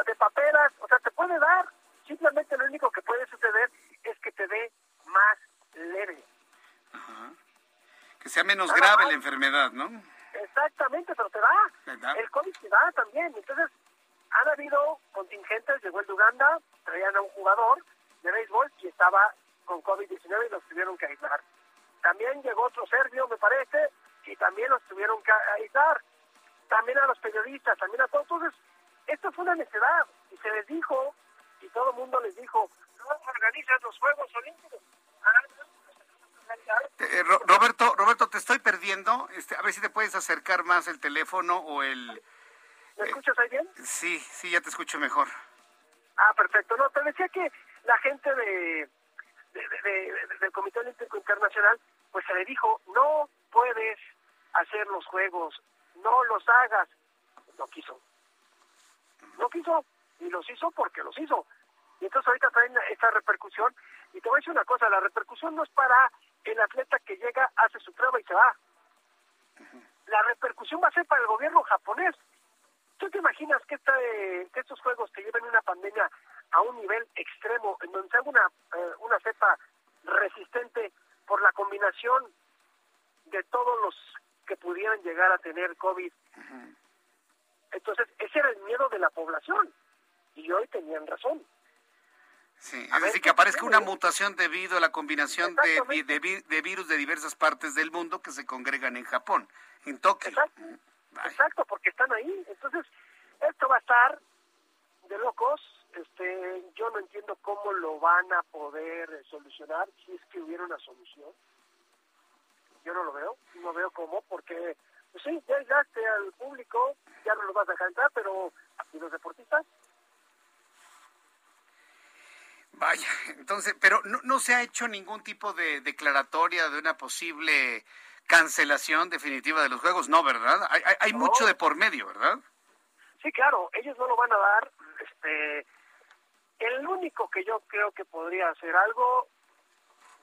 de paperas, o sea, te puede dar. Simplemente lo único que puede suceder es que te dé más leve. Que sea menos grave la enfermedad, ¿no? Exactamente, pero te da. El COVID te da también. Entonces, han habido contingentes, llegó el de Uganda, traían a un jugador de béisbol y estaba con COVID-19 y los tuvieron que aislar. También llegó otro serbio, me parece, y también los tuvieron que aislar. También a los periodistas, también a todos. Entonces, esto fue una necedad y se les dijo, y todo el mundo les dijo, no organizan los Juegos Olímpicos. Eh, Roberto, Roberto, te estoy perdiendo. Este, a ver si te puedes acercar más el teléfono o el... ¿Me escuchas ahí bien? Sí, sí, ya te escucho mejor. Ah, perfecto. No, te decía que la gente de, del Comité Olímpico Internacional, pues se le dijo, no puedes hacer los juegos, no los hagas. No quiso. No quiso. Y los hizo porque los hizo. Y entonces ahorita traen esta repercusión. Y te voy a decir una cosa, la repercusión no es para el atleta que llega, hace su prueba y se va. La repercusión va a ser para el gobierno japonés. ¿Tú te imaginas que, que estos juegos te lleven una pandemia a un nivel extremo, en donde se haga una, eh, una cepa resistente por la combinación de todos los que pudieran llegar a tener COVID? Entonces, ese era el miedo de la población. Y hoy tenían razón. Sí, es decir, que aparezca una mutación debido a la combinación de, de, virus de diversas partes del mundo que se congregan en Japón, en Tokio. Exacto, Exacto porque están ahí. Entonces, esto va a estar de locos. Este, yo no entiendo cómo lo van a poder solucionar si es que hubiera una solución. Yo no lo veo, no veo cómo, porque pues sí, ya llegaste al público, ya no lo vas a dejar entrar, pero ¿y los deportistas? Vaya, entonces, pero no, no se ha hecho ningún tipo de declaratoria de una posible cancelación definitiva de los juegos, no, ¿verdad? Hay, hay, mucho de por medio, ¿verdad? Sí, claro, ellos no lo van a dar. Este, el único que yo creo que podría hacer algo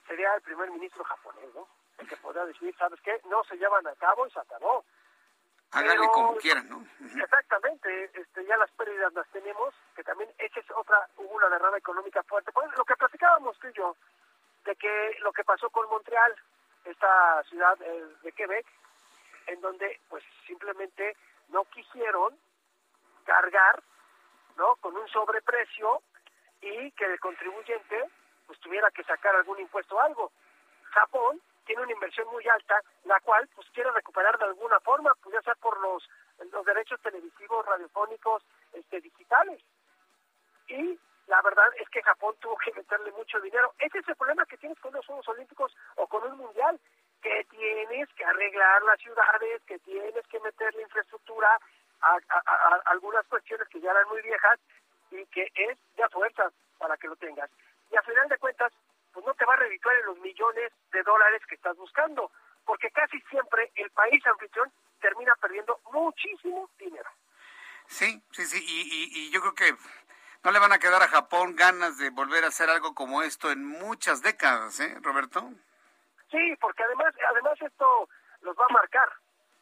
sería el primer ministro japonés, ¿no? El que podría decir, ¿sabes qué? No se llevan a cabo y se acabó. Háganle como quieran, ¿no? Exactamente, este, ya las pérdidas las tenemos, que también esa es otra, hubo una derrama económica fuerte. Pues lo que platicábamos tú y yo, de que lo que pasó con Montreal, esta ciudad eh, de Quebec, en donde pues simplemente no quisieron cargar, ¿no? Con un sobreprecio y que el contribuyente pues tuviera que sacar algún impuesto o algo. Japón tiene una inversión muy alta, la cual pues quiere recuperar de alguna forma, pues ya sea por los, los derechos televisivos, radiofónicos, este, digitales. Y la verdad es que Japón tuvo que meterle mucho dinero. Ese es el problema que tienes con los Juegos Olímpicos o con un Mundial, que tienes que arreglar las ciudades, que tienes que meterle infraestructura a, a algunas cuestiones que ya eran muy viejas y que es de fuerza para que lo tengas. Y a final de cuentas, pues no te va a redituar en los millones de dólares que estás buscando, porque casi siempre el país anfitrión termina perdiendo muchísimo dinero. Sí, sí, sí, y, yo creo que no le van a quedar a Japón ganas de volver a hacer algo como esto en muchas décadas, ¿eh, Roberto? Sí, porque además, además esto los va a marcar,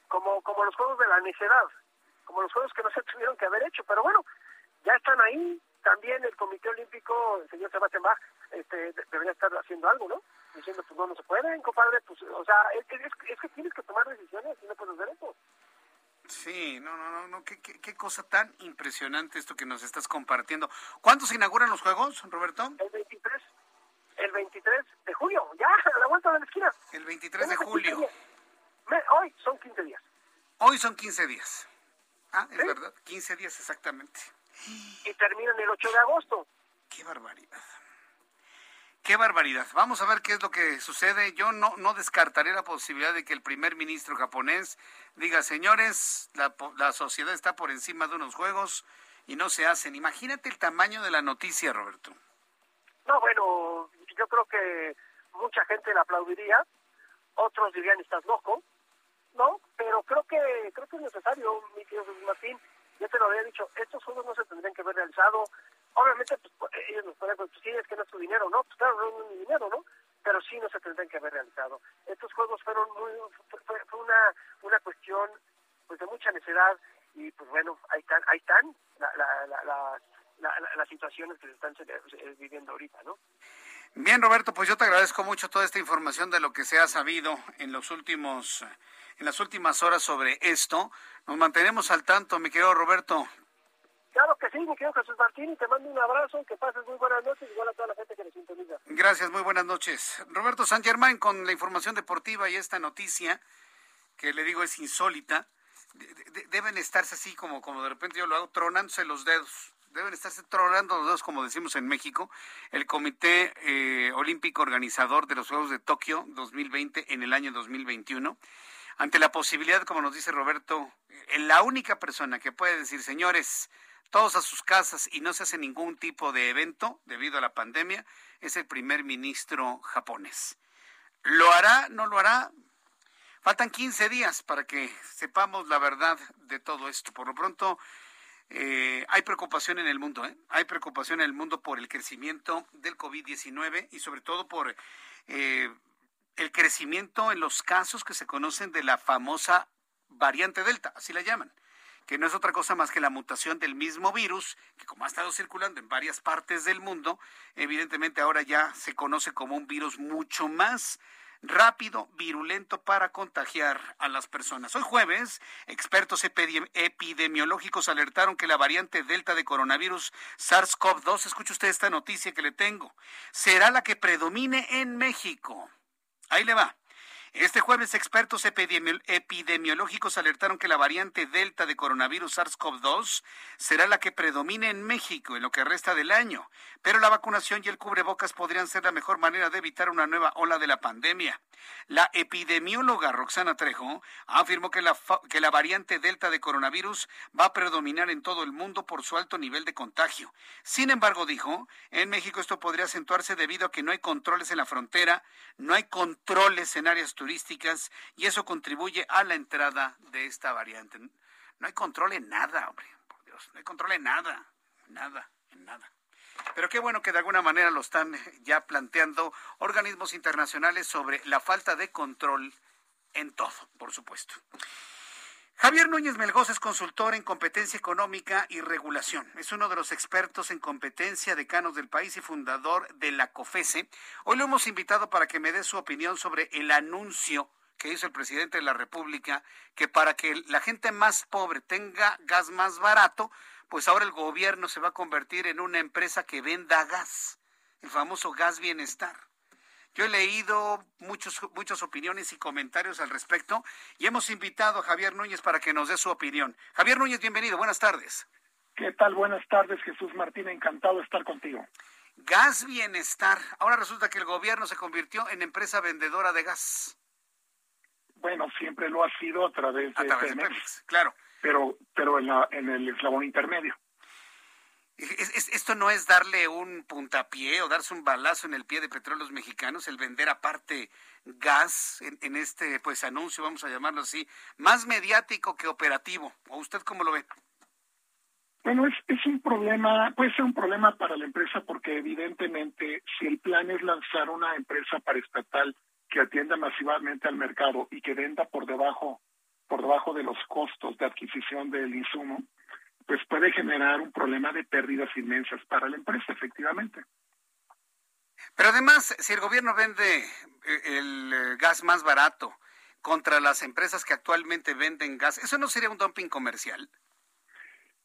como, como los juegos de la necedad, como los juegos que no se tuvieron que haber hecho, pero bueno, ya están ahí, también el Comité Olímpico, el señor Sebastián Bach, este, debería estar haciendo algo, ¿no? Diciendo, pues no, no se pueden, compadre, pues, o sea, es, es, que tienes que tomar decisiones y no puedes ver eso. Sí, no, no, no, no. ¿Qué, qué, cosa tan impresionante esto que nos estás compartiendo. ¿Cuándo se inauguran los Juegos, Roberto? El 23, el 23 de julio, ya, a la vuelta de la esquina. El 23 de julio. hoy son 15 días. Hoy son 15 días. Ah, es verdad, 15 días exactamente. Y terminan el 8 de agosto. Qué barbaridad. Qué barbaridad. Vamos a ver qué es lo que sucede. Yo no, no descartaré la posibilidad de que el primer ministro japonés diga, señores, la, la sociedad está por encima de unos juegos y no se hacen. Imagínate el tamaño de la noticia, Roberto. No, bueno, yo creo que mucha gente la aplaudiría, otros dirían, estás loco, ¿no? Pero creo que creo que es necesario, mi querido Martín, ya te lo había dicho, estos juegos no se tendrían que haber realizado obviamente pues, pues, ellos nos pueden decir, sí, es que no es su dinero, ¿no? Pues claro, no es mi dinero, ¿no? Pero sí no se tendrían que haber realizado. Estos juegos fueron muy, fue, una, una cuestión pues de mucha necesidad y pues bueno, ahí están, ahí están las situaciones que se están viviendo ahorita, ¿no? Bien, Roberto, pues yo te agradezco mucho toda esta información de lo que se ha sabido en los últimos, en las últimas horas sobre esto. Nos mantenemos al tanto, mi querido Roberto. Claro que sí, mi querido Jesús Martín, te mando un abrazo, que pases muy buenas noches, igual a toda la gente que nos sintoniza. Gracias, muy buenas noches. Roberto San Germán con la información deportiva y esta noticia, que le digo es insólita, deben estarse así como, como de repente yo lo hago, tronándose los dedos. Deben estarse tronando los dedos, como decimos en México, el Comité eh, Olímpico Organizador de los Juegos de Tokio 2020 en el año 2021 ante la posibilidad, como nos dice Roberto, eh, la única persona que puede decir, señores, todos a sus casas y no se hace ningún tipo de evento debido a la pandemia, es el primer ministro japonés. ¿Lo hará? ¿No lo hará? Faltan 15 días para que sepamos la verdad de todo esto. Por lo pronto, eh, hay preocupación en el mundo, ¿eh? hay preocupación en el mundo por el crecimiento del COVID-19 y sobre todo por eh, el crecimiento en los casos que se conocen de la famosa variante Delta, así la llaman que no es otra cosa más que la mutación del mismo virus, que como ha estado circulando en varias partes del mundo, evidentemente ahora ya se conoce como un virus mucho más rápido, virulento para contagiar a las personas. Hoy jueves, expertos epidemiológicos alertaron que la variante Delta de coronavirus SARS-CoV-2, escuche usted esta noticia que le tengo, será la que predomine en México. Ahí le va. Este jueves, expertos epidemiológicos alertaron que la variante Delta de coronavirus SARS-CoV-2 será la que predomine en México en lo que resta del año, pero la vacunación y el cubrebocas podrían ser la mejor manera de evitar una nueva ola de la pandemia. La epidemióloga Roxana Trejo afirmó que la, que la variante Delta de coronavirus va a predominar en todo el mundo por su alto nivel de contagio. Sin embargo, dijo, en México esto podría acentuarse debido a que no hay controles en la frontera, no hay controles en áreas turísticas y eso contribuye a la entrada de esta variante. No hay control en nada, hombre, por Dios, no hay control en nada, nada, en nada. Pero qué bueno que de alguna manera lo están ya planteando organismos internacionales sobre la falta de control en todo, por supuesto. Javier Núñez Melgoz es consultor en competencia económica y regulación. Es uno de los expertos en competencia decanos del país y fundador de la COFESE. Hoy lo hemos invitado para que me dé su opinión sobre el anuncio que hizo el presidente de la República que para que la gente más pobre tenga gas más barato, pues ahora el gobierno se va a convertir en una empresa que venda gas, el famoso gas bienestar. Yo he leído muchos, muchas opiniones y comentarios al respecto y hemos invitado a Javier Núñez para que nos dé su opinión. Javier Núñez, bienvenido, buenas tardes. ¿Qué tal? Buenas tardes, Jesús Martín, encantado de estar contigo. Gas Bienestar. Ahora resulta que el gobierno se convirtió en empresa vendedora de gas. Bueno, siempre lo ha sido a través de, a través de claro. Pero, pero en, la, en el eslabón intermedio esto no es darle un puntapié o darse un balazo en el pie de petróleos mexicanos, el vender aparte gas en, este pues anuncio, vamos a llamarlo así, más mediático que operativo. ¿O usted cómo lo ve? Bueno, es, es un problema, puede ser un problema para la empresa porque evidentemente si el plan es lanzar una empresa paraestatal que atienda masivamente al mercado y que venda por debajo por debajo de los costos de adquisición del insumo, pues puede generar un problema de pérdidas inmensas para la empresa, efectivamente. Pero además, si el gobierno vende eh, el eh, gas más barato contra las empresas que actualmente venden gas, ¿eso no sería un dumping comercial?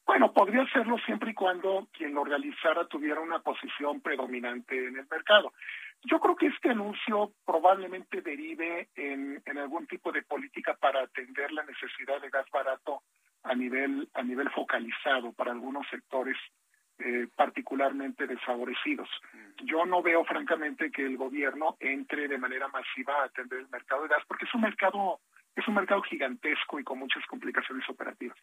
Bueno, podría serlo siempre y cuando quien lo realizara tuviera una posición predominante en el mercado. Yo creo que este anuncio probablemente derive en, en algún tipo de política para atender la necesidad de gas barato a nivel, a nivel focalizado para algunos sectores eh, particularmente desfavorecidos. Yo no veo francamente que el gobierno entre de manera masiva a atender el mercado de gas porque es un mercado es un mercado gigantesco y con muchas complicaciones operativas.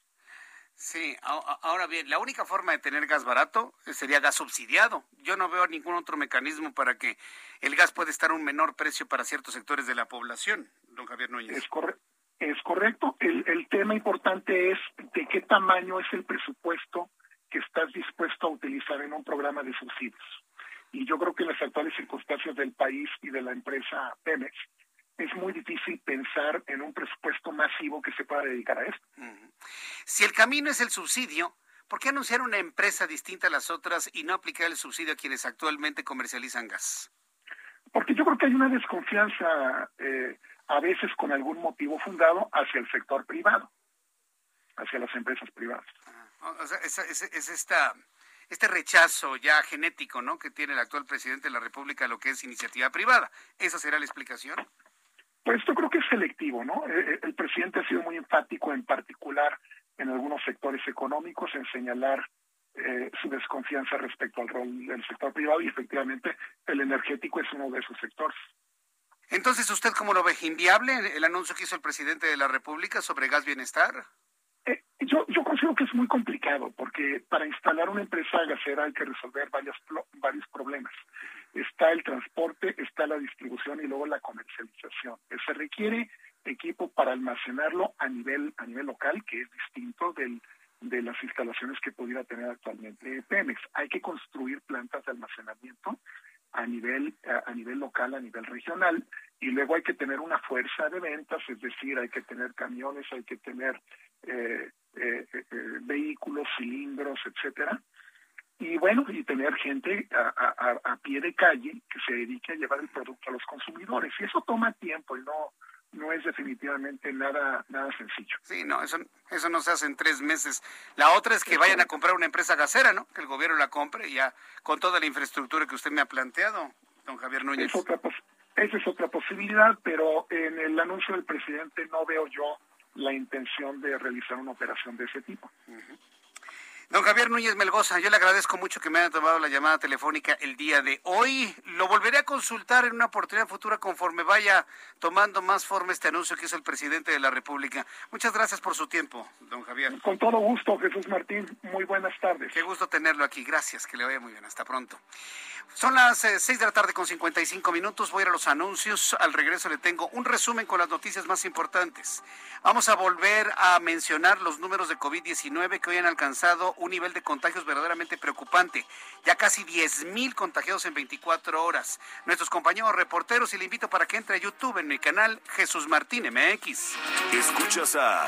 Sí, ahora bien, la única forma de tener gas barato sería gas subsidiado. Yo no veo ningún otro mecanismo para que el gas pueda estar a un menor precio para ciertos sectores de la población, don Javier Núñez. Es, correcto. Es correcto. El, el tema importante es de qué tamaño es el presupuesto que estás dispuesto a utilizar en un programa de subsidios. Y yo creo que en las actuales circunstancias del país y de la empresa Pemex es muy difícil pensar en un presupuesto masivo que se pueda dedicar a esto. Si el camino es el subsidio, ¿por qué anunciar una empresa distinta a las otras y no aplicar el subsidio a quienes actualmente comercializan gas? Porque yo creo que hay una desconfianza, eh, a veces con algún motivo fundado, hacia el sector privado, hacia las empresas privadas. Ah, o sea, es, es, esta, este rechazo ya genético ¿no? que tiene el actual presidente de la República a lo que es iniciativa privada. ¿Esa será la explicación? Pues yo creo que es selectivo, ¿no? Eh, eh, el presidente ha sido muy enfático en particular en algunos sectores económicos en señalar eh, su desconfianza respecto al rol del sector privado y efectivamente el energético es uno de esos sectores. Entonces, ¿usted cómo lo ve? ¿Inviable el anuncio que hizo el presidente de la República sobre gas bienestar? Eh, yo, considero que es muy complicado porque para instalar una empresa gasera hay que resolver varios, varios problemas. Está el transporte, está la distribución y luego la comercialización. Se requiere equipo para almacenarlo a nivel, a nivel local, que es distinto del de las instalaciones que pudiera tener actualmente Pemex. Hay que construir plantas de almacenamiento a nivel a, nivel local, a nivel regional y luego hay que tener una fuerza de ventas, es decir, hay que tener camiones, hay que tener eh, eh, eh, vehículos, cilindros, etcétera. Y bueno, y tener gente a, a, pie de calle que se dedique a llevar el producto a los consumidores. Y eso toma tiempo y no, no es definitivamente nada nada sencillo. Sí, no, eso, eso no se hace en tres meses. La otra es que vayan a comprar una empresa gasera, ¿no? Que el gobierno la compre ya con toda la infraestructura que usted me ha planteado, don Javier Núñez. esa es otra posibilidad, pero en el anuncio del presidente no veo yo la intención de realizar una operación de ese tipo. Don Javier Núñez Melgoza, yo le agradezco mucho que me haya tomado la llamada telefónica el día de hoy. Lo volveré a consultar en una oportunidad futura conforme vaya tomando más forma este anuncio que hizo el presidente de la República. Muchas gracias por su tiempo, don Javier. Con todo gusto, Jesús Martín. Muy buenas tardes. Qué gusto tenerlo aquí. Gracias, que le vaya muy bien. Hasta pronto. Son las eh, seis de la tarde con 55 minutos. Voy a ir a los anuncios. Al regreso le tengo un resumen con las noticias más importantes. Vamos a volver a mencionar los números de COVID-19 que hoy han alcanzado un nivel de contagios verdaderamente preocupante. Ya casi 10 mil contagiados en 24 horas. Nuestros compañeros reporteros, y le invito para que entre a YouTube en mi canal Jesús Martín MX. Escuchas a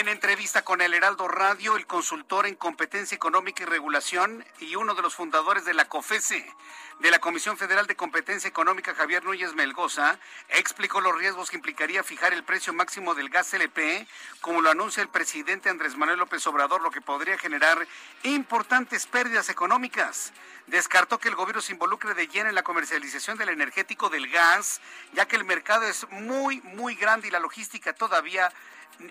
En entrevista con el Heraldo Radio, el consultor en competencia económica y regulación y uno de los fundadores de la COFESE, de la Comisión Federal de Competencia Económica, Javier Núñez Melgoza, explicó los riesgos que implicaría fijar el precio máximo del gas LP, como lo anuncia el presidente Andrés Manuel López Obrador, lo que podría generar importantes pérdidas económicas. Descartó que el gobierno se involucre de lleno en la comercialización del energético del gas, ya que el mercado es muy, muy grande y la logística todavía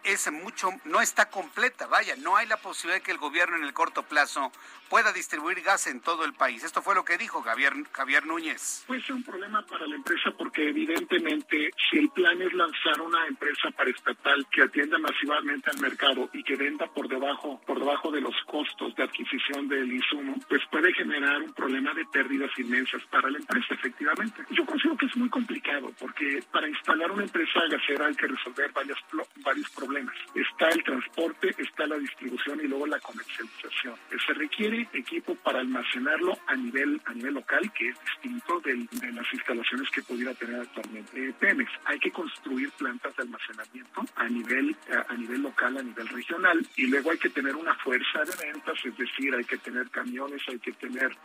es mucho, no está completa, vaya, no hay la posibilidad de que el gobierno en el corto plazo pueda distribuir gas en todo el país. Esto fue lo que dijo Javier, Javier Núñez. Puede ser un problema para la empresa porque evidentemente si el plan es lanzar una empresa paraestatal que atienda masivamente al mercado y que venda por debajo, por debajo de los costos de adquisición del insumo, pues puede generar un problema de pérdidas inmensas para la empresa, efectivamente. Yo considero que es muy complicado porque para instalar una empresa gasera hay que resolver varios, varios problemas. Está el transporte, está la distribución y luego la comercialización. Se requiere equipo para almacenarlo a nivel a nivel local, que es distinto de las instalaciones que pudiera tener actualmente Pemex. Hay que construir plantas de almacenamiento a nivel a, nivel local, a nivel regional, y luego hay que tener una fuerza de ventas, es decir, hay que tener camiones, hay que tener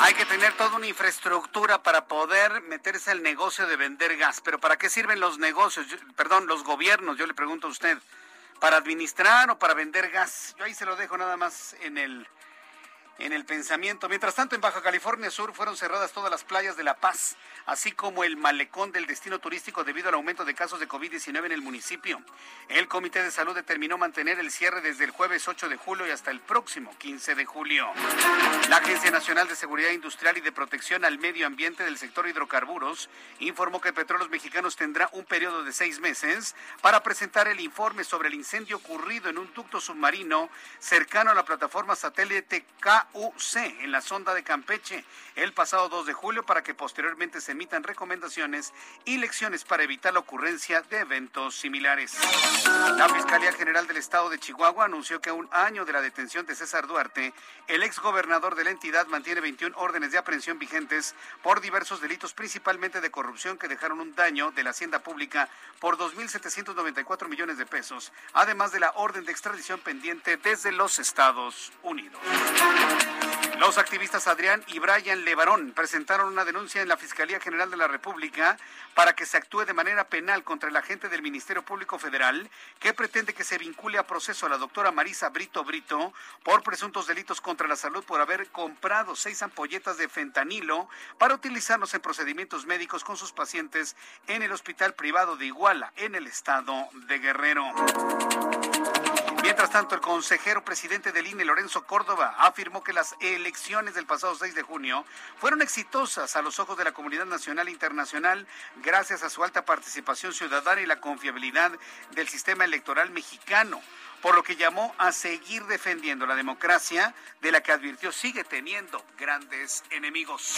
hay que tener toda una infraestructura para poder meterse al negocio de vender gas. Pero ¿para qué sirven los negocios? perdón, los gobiernos, yo le pregunto a usted. ¿Para administrar o para vender gas? Yo ahí se lo dejo nada más en el en el pensamiento. Mientras tanto, en Baja California Sur fueron cerradas todas las playas de La Paz, así como el malecón del destino turístico debido al aumento de casos de COVID-19 en el municipio. El Comité de Salud determinó mantener el cierre desde el jueves 8 de julio y hasta el próximo 15 de julio. La Agencia Nacional de Seguridad Industrial y de Protección al Medio Ambiente del sector hidrocarburos informó que Petróleos Mexicanos tendrá un periodo de seis meses para presentar el informe sobre el incendio ocurrido en un ducto submarino cercano a la plataforma satélite K UC en la sonda de Campeche el pasado 2 de julio para que posteriormente se emitan recomendaciones y lecciones para evitar la ocurrencia de eventos similares. La Fiscalía General del Estado de Chihuahua anunció que a un año de la detención de César Duarte, el exgobernador de la entidad mantiene 21 órdenes de aprehensión vigentes por diversos delitos, principalmente de corrupción que dejaron un daño de la hacienda pública por 2.794 millones de pesos, además de la orden de extradición pendiente desde los Estados Unidos. Los activistas Adrián y Brian Levarón presentaron una denuncia en la Fiscalía General de la República para que se actúe de manera penal contra el agente del Ministerio Público Federal que pretende que se vincule a proceso a la doctora Marisa Brito Brito por presuntos delitos contra la salud por haber comprado seis ampolletas de fentanilo para utilizarlos en procedimientos médicos con sus pacientes en el hospital privado de Iguala, en el estado de Guerrero. Mientras tanto, el consejero presidente del INE, Lorenzo Córdoba, afirmó que las elecciones del pasado 6 de junio fueron exitosas a los ojos de la comunidad nacional e internacional gracias a su alta participación ciudadana y la confiabilidad del sistema electoral mexicano por lo que llamó a seguir defendiendo la democracia, de la que advirtió sigue teniendo grandes enemigos.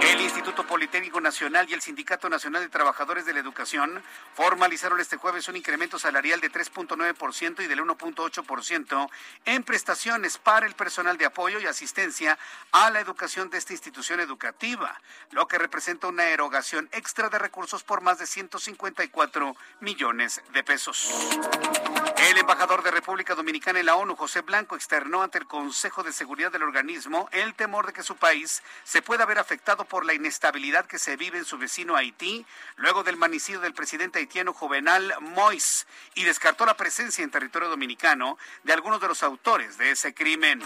El Instituto Politécnico Nacional y el Sindicato Nacional de Trabajadores de la Educación formalizaron este jueves un incremento salarial de 3.9% y del 1.8% en prestaciones para el personal de apoyo y asistencia a la educación de esta institución educativa, lo que representa una erogación extra de recursos por más de 154 millones de pesos. Embajador de República Dominicana en la ONU, José Blanco, externó ante el Consejo de Seguridad del organismo el temor de que su país se pueda ver afectado por la inestabilidad que se vive en su vecino Haití, luego del manicidio del presidente haitiano Juvenal Mois, y descartó la presencia en territorio dominicano de algunos de los autores de ese crimen.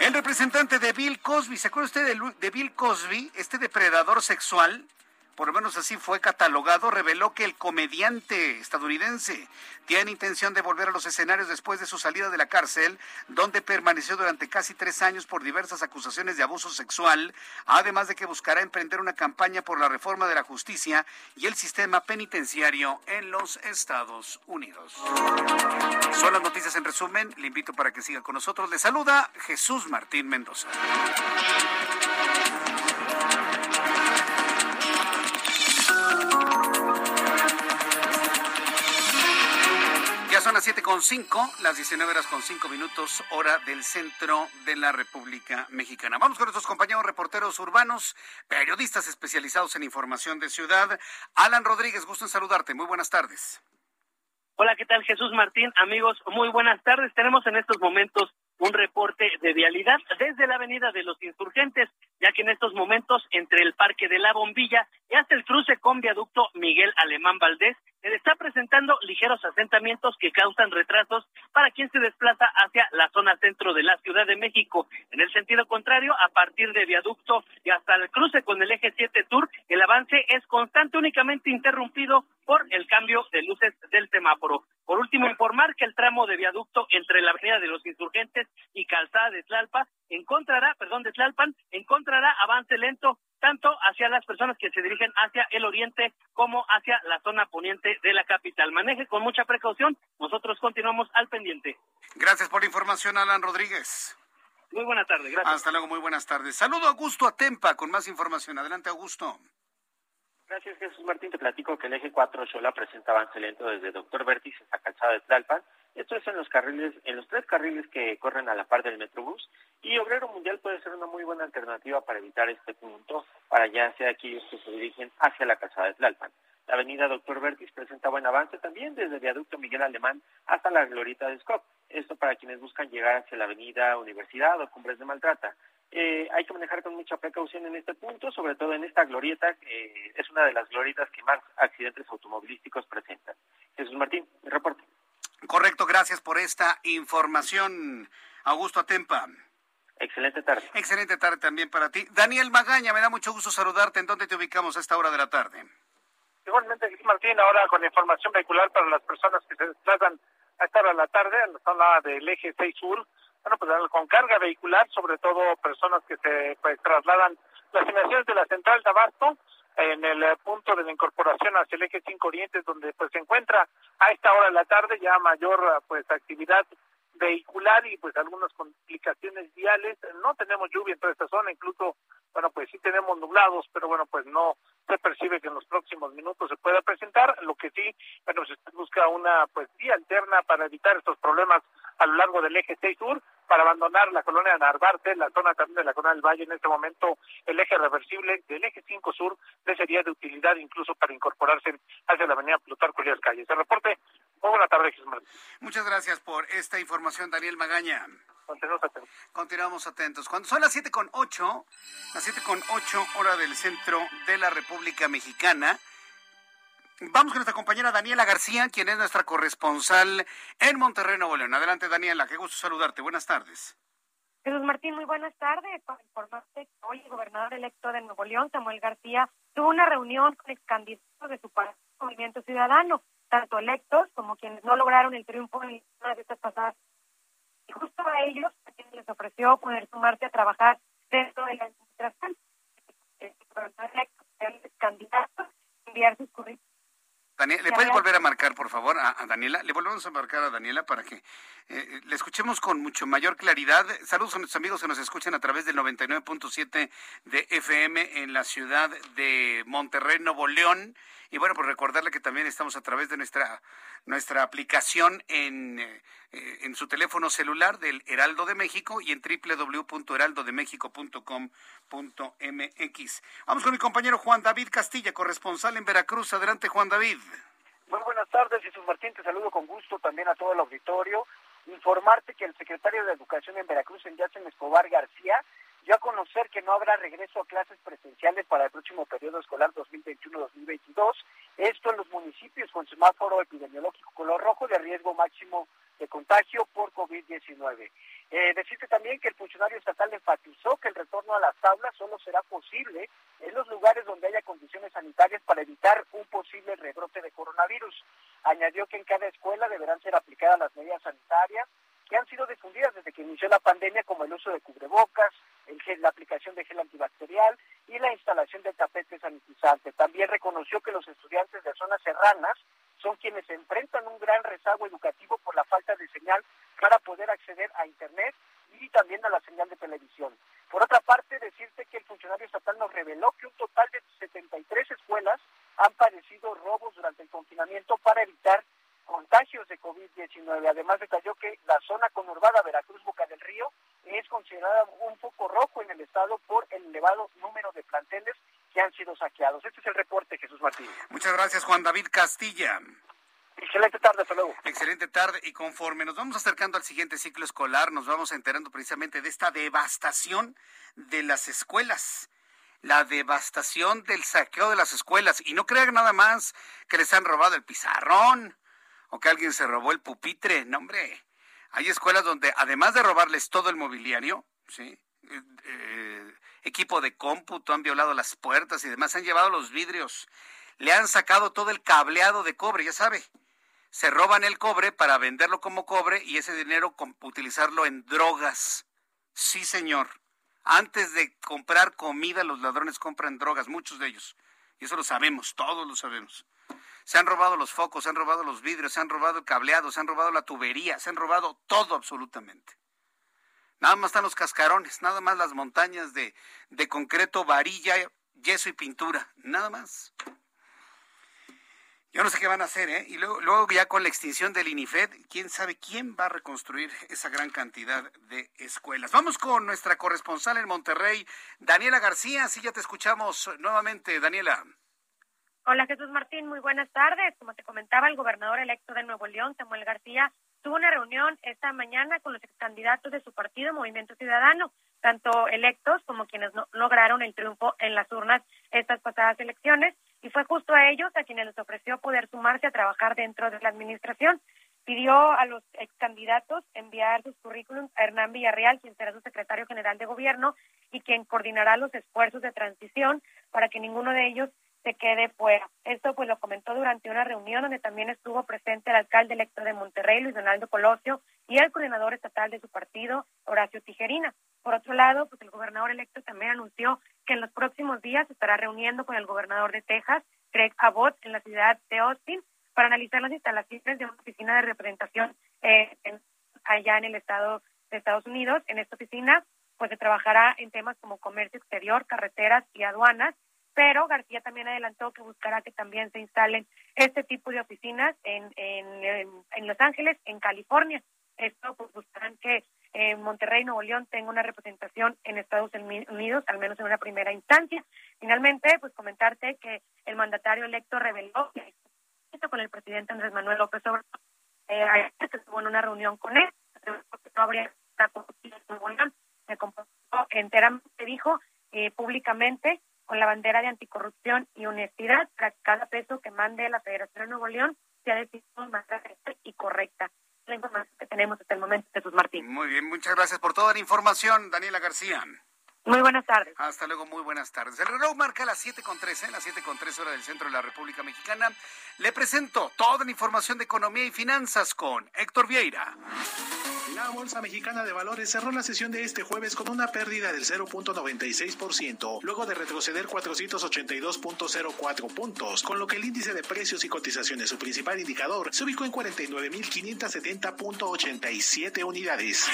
El representante de Bill Cosby, ¿se acuerda usted de, de Bill Cosby, este depredador sexual? Por lo menos así fue catalogado, reveló que el comediante estadounidense tiene intención de volver a los escenarios después de su salida de la cárcel, donde permaneció durante casi tres años por diversas acusaciones de abuso sexual, además de que buscará emprender una campaña por la reforma de la justicia y el sistema penitenciario en los Estados Unidos. Son las noticias en resumen. Le invito para que siga con nosotros. Le saluda Jesús Martín Mendoza. Son las siete con cinco, las 19 horas con cinco minutos, hora del centro de la República Mexicana. Vamos con nuestros compañeros reporteros urbanos, periodistas especializados en información de ciudad. Alan Rodríguez, gusto en saludarte. Muy buenas tardes. Hola, ¿qué tal Jesús Martín? Amigos, muy buenas tardes. Tenemos en estos momentos un reporte de vialidad desde la Avenida de los Insurgentes, ya que en estos momentos entre el Parque de la Bombilla y hasta el cruce con viaducto Miguel Alemán Valdés se está presentando ligeros asentamientos que causan retrasos para quien se desplaza hacia la zona centro de la Ciudad de México. En el sentido contrario, a partir de viaducto y hasta el cruce con el eje 7 Tour, el avance es constante, únicamente interrumpido por el cambio de luces del semáforo. Por último, informar que el tramo de viaducto entre la Avenida de los Insurgentes y Calzada de Tlalpa encontrará, perdón, de Tlalpan, encontrará avance lento tanto hacia las personas que se dirigen hacia el oriente como hacia la zona poniente de la capital. Maneje con mucha precaución, nosotros continuamos al pendiente. Gracias por la información, Alan Rodríguez. Muy buena tarde, gracias. Hasta luego, muy buenas tardes. Saludo a Augusto Atempa con más información. Adelante, Augusto. Gracias, Jesús Martín. Te platico que el eje 4 Xola presenta avance lento desde Doctor Vértiz hasta Calzada de Tlalpan. Esto es en los carriles, en los tres carriles que corren a la par del Metrobús. Y Obrero Mundial puede ser una muy buena alternativa para evitar este punto, para ya sea aquellos que se dirigen hacia la Calzada de Tlalpan. La avenida Doctor Vértiz presenta buen avance también desde viaducto Miguel Alemán hasta la Glorita de Scott. Esto para quienes buscan llegar hacia la avenida Universidad o Cumbres de Maltrata. Eh, hay que manejar con mucha precaución en este punto, sobre todo en esta glorieta, que es una de las glorietas que más accidentes automovilísticos presentan. Jesús Martín, reporte. Correcto, gracias por esta información, Augusto Atempa. Excelente tarde. Excelente tarde también para ti. Daniel Magaña, me da mucho gusto saludarte. ¿En dónde te ubicamos a esta hora de la tarde? Igualmente, Martín, ahora con información vehicular para las personas que se desplazan a esta hora de la tarde, en la zona del eje 6 sur, bueno, pues con carga vehicular, sobre todo personas que se pues, trasladan las inmediaciones de la central de Abasto, en el eh, punto de la incorporación hacia el eje 5 Oriente, donde pues se encuentra a esta hora de la tarde ya mayor pues actividad vehicular y pues algunas complicaciones viales. No tenemos lluvia en toda esta zona, incluso, bueno, pues sí tenemos nublados, pero bueno, pues no se percibe que en los próximos minutos se pueda presentar. Lo que sí, bueno, se busca una pues vía alterna para evitar estos problemas a lo largo del eje 6 sur para abandonar la colonia de Narvarte, la zona también de la colonia del Valle. En este momento, el eje reversible del eje 5 sur le sería de utilidad incluso para incorporarse hacia la avenida Plutarco Elías Calles. El reporte, buena tarde, Jesús Muchas gracias por esta información, Daniel Magaña. Continuamos atentos. Continuamos atentos. Cuando son las siete con ocho, las siete con ocho hora del centro de la República Mexicana, Vamos con nuestra compañera Daniela García, quien es nuestra corresponsal en Monterrey, Nuevo León. Adelante, Daniela, qué gusto saludarte. Buenas tardes. Jesús Martín, muy buenas tardes. Para informarte que hoy el gobernador electo de Nuevo León, Samuel García, tuvo una reunión con ex candidatos de su partido Movimiento Ciudadano, tanto electos como quienes no lograron el triunfo en las estas pasadas. Y justo a ellos, a quienes les ofreció poder sumarse a trabajar dentro de la administración. El gobernador electo, el candidato, enviar sus currículos Daniela, ¿le puedes volver a marcar, por favor, a, Daniela? Le volvemos a marcar a Daniela para que eh, le escuchemos con mucho mayor claridad. Saludos a nuestros amigos que nos escuchan a través del 99.7 de FM en la ciudad de Monterrey, Nuevo León. Y bueno, pues recordarle que también estamos a través de nuestra, nuestra aplicación en, eh, en su teléfono celular del Heraldo de México y en www.heraldodemexico.com.mx. Vamos con mi compañero Juan David Castilla, corresponsal en Veracruz. Adelante, Juan David. Muy buenas tardes, Jesús Martín. Te saludo con gusto también a todo el auditorio. Informarte que el secretario de Educación en Veracruz, en Yacen Escobar García, dio a conocer que no habrá regreso a clases presenciales para el próximo periodo escolar 2021-2022. Esto en los municipios con semáforo epidemiológico color rojo de riesgo máximo de contagio por COVID-19. Eh, decirte también que el funcionario estatal enfatizó que el retorno a las aulas solo será posible en los lugares donde haya condiciones sanitarias para evitar un posible rebrote de coronavirus. Añadió que en cada escuela deberán ser aplicadas las medidas sanitarias que han sido difundidas desde que inició la pandemia, como el uso de cubrebocas, el gel, la aplicación de gel antibacterial y la instalación de tapete sanitizante. También reconoció que los estudiantes de zonas serranas son quienes enfrentan un gran rezago educativo por la falta de señal para poder acceder a Internet y también a la señal de televisión. Por otra parte, decirte que el funcionario estatal nos reveló que un total de 73 escuelas han padecido robos durante el confinamiento para evitar contagios de COVID-19. Además detalló que la zona conurbada Veracruz-Boca del Río es considerada un foco rojo en el estado por el elevado número de planteles que han sido saqueados. Este es el reporte, Jesús Martín. Muchas gracias, Juan David Castilla. Excelente tarde, hasta luego. Excelente tarde. Y conforme nos vamos acercando al siguiente ciclo escolar, nos vamos enterando precisamente de esta devastación de las escuelas la devastación del saqueo de las escuelas. Y no crean nada más que les han robado el pizarrón, o que alguien se robó el pupitre. No, hombre. Hay escuelas donde, además de robarles todo el mobiliario, ¿sí? Eh, equipo de cómputo, han violado las puertas y demás, han llevado los vidrios, le han sacado todo el cableado de cobre, ya sabe. Se roban el cobre para venderlo como cobre y ese dinero utilizarlo en drogas. Sí, señor. Antes de comprar comida, los ladrones compran drogas, muchos de ellos. Y eso lo sabemos, todos lo sabemos. Se han robado los focos, se han robado los vidrios, se han robado el cableado, se han robado la tubería, se han robado todo absolutamente. Nada más están los cascarones, nada más las montañas de, de concreto, varilla, yeso y pintura, nada más. Yo no sé qué van a hacer, ¿eh? Y luego, luego ya con la extinción del INIFED, quién sabe quién va a reconstruir esa gran cantidad de escuelas. Vamos con nuestra corresponsal en Monterrey, Daniela García. Sí, ya te escuchamos nuevamente, Daniela. Hola Jesús Martín, muy buenas tardes. Como te comentaba, el gobernador electo de Nuevo León, Samuel García, tuvo una reunión esta mañana con los candidatos de su partido, Movimiento Ciudadano, tanto electos como quienes no lograron el triunfo en las urnas estas pasadas elecciones y fue justo a ellos a quienes les ofreció poder sumarse a trabajar dentro de la administración. Pidió a los ex candidatos enviar sus currículums a Hernán Villarreal, quien será su secretario general de gobierno y quien coordinará los esfuerzos de transición para que ninguno de ellos se quede fuera. Esto pues lo comentó durante una reunión donde también estuvo presente el alcalde electo de Monterrey, Luis Donaldo Colosio, y el coordinador estatal de su partido, Horacio Tijerina. Por otro lado, pues el gobernador electo también anunció que en los próximos días estará reuniendo con el gobernador de Texas, Greg Abbott, en la ciudad de Austin, para analizar las instalaciones de una oficina de representación eh, allá en el estado de Estados Unidos. En esta oficina, pues se trabajará en temas como comercio exterior, carreteras y aduanas, pero García también adelantó que buscará que también se instalen este tipo de oficinas en, en, en Los Ángeles, en California. Esto pues buscarán que eh, Monterrey, Nuevo León tenga una representación en Estados Unidos, al menos en una primera instancia. Finalmente, pues comentarte que el mandatario electo reveló que con el presidente Andrés Manuel López Obrador, eh, que estuvo en una reunión con él, no habría Nuevo León, se comportó enteramente, dijo eh, públicamente, con la bandera de anticorrupción y honestidad, para que cada peso que mande la Federación de Nuevo León sea decidido más y correcta la información que tenemos hasta el momento, Jesús Martín. Muy bien, muchas gracias por toda la información, Daniela García. Muy buenas tardes. Hasta luego, muy buenas tardes. El reloj marca las 7.13, las 7.13 hora del centro de la República Mexicana. Le presento toda la información de economía y finanzas con Héctor Vieira. La Bolsa Mexicana de Valores cerró la sesión de este jueves con una pérdida del 0.96%, luego de retroceder 482.04 puntos, con lo que el índice de precios y cotizaciones, su principal indicador, se ubicó en 49.570.87 unidades.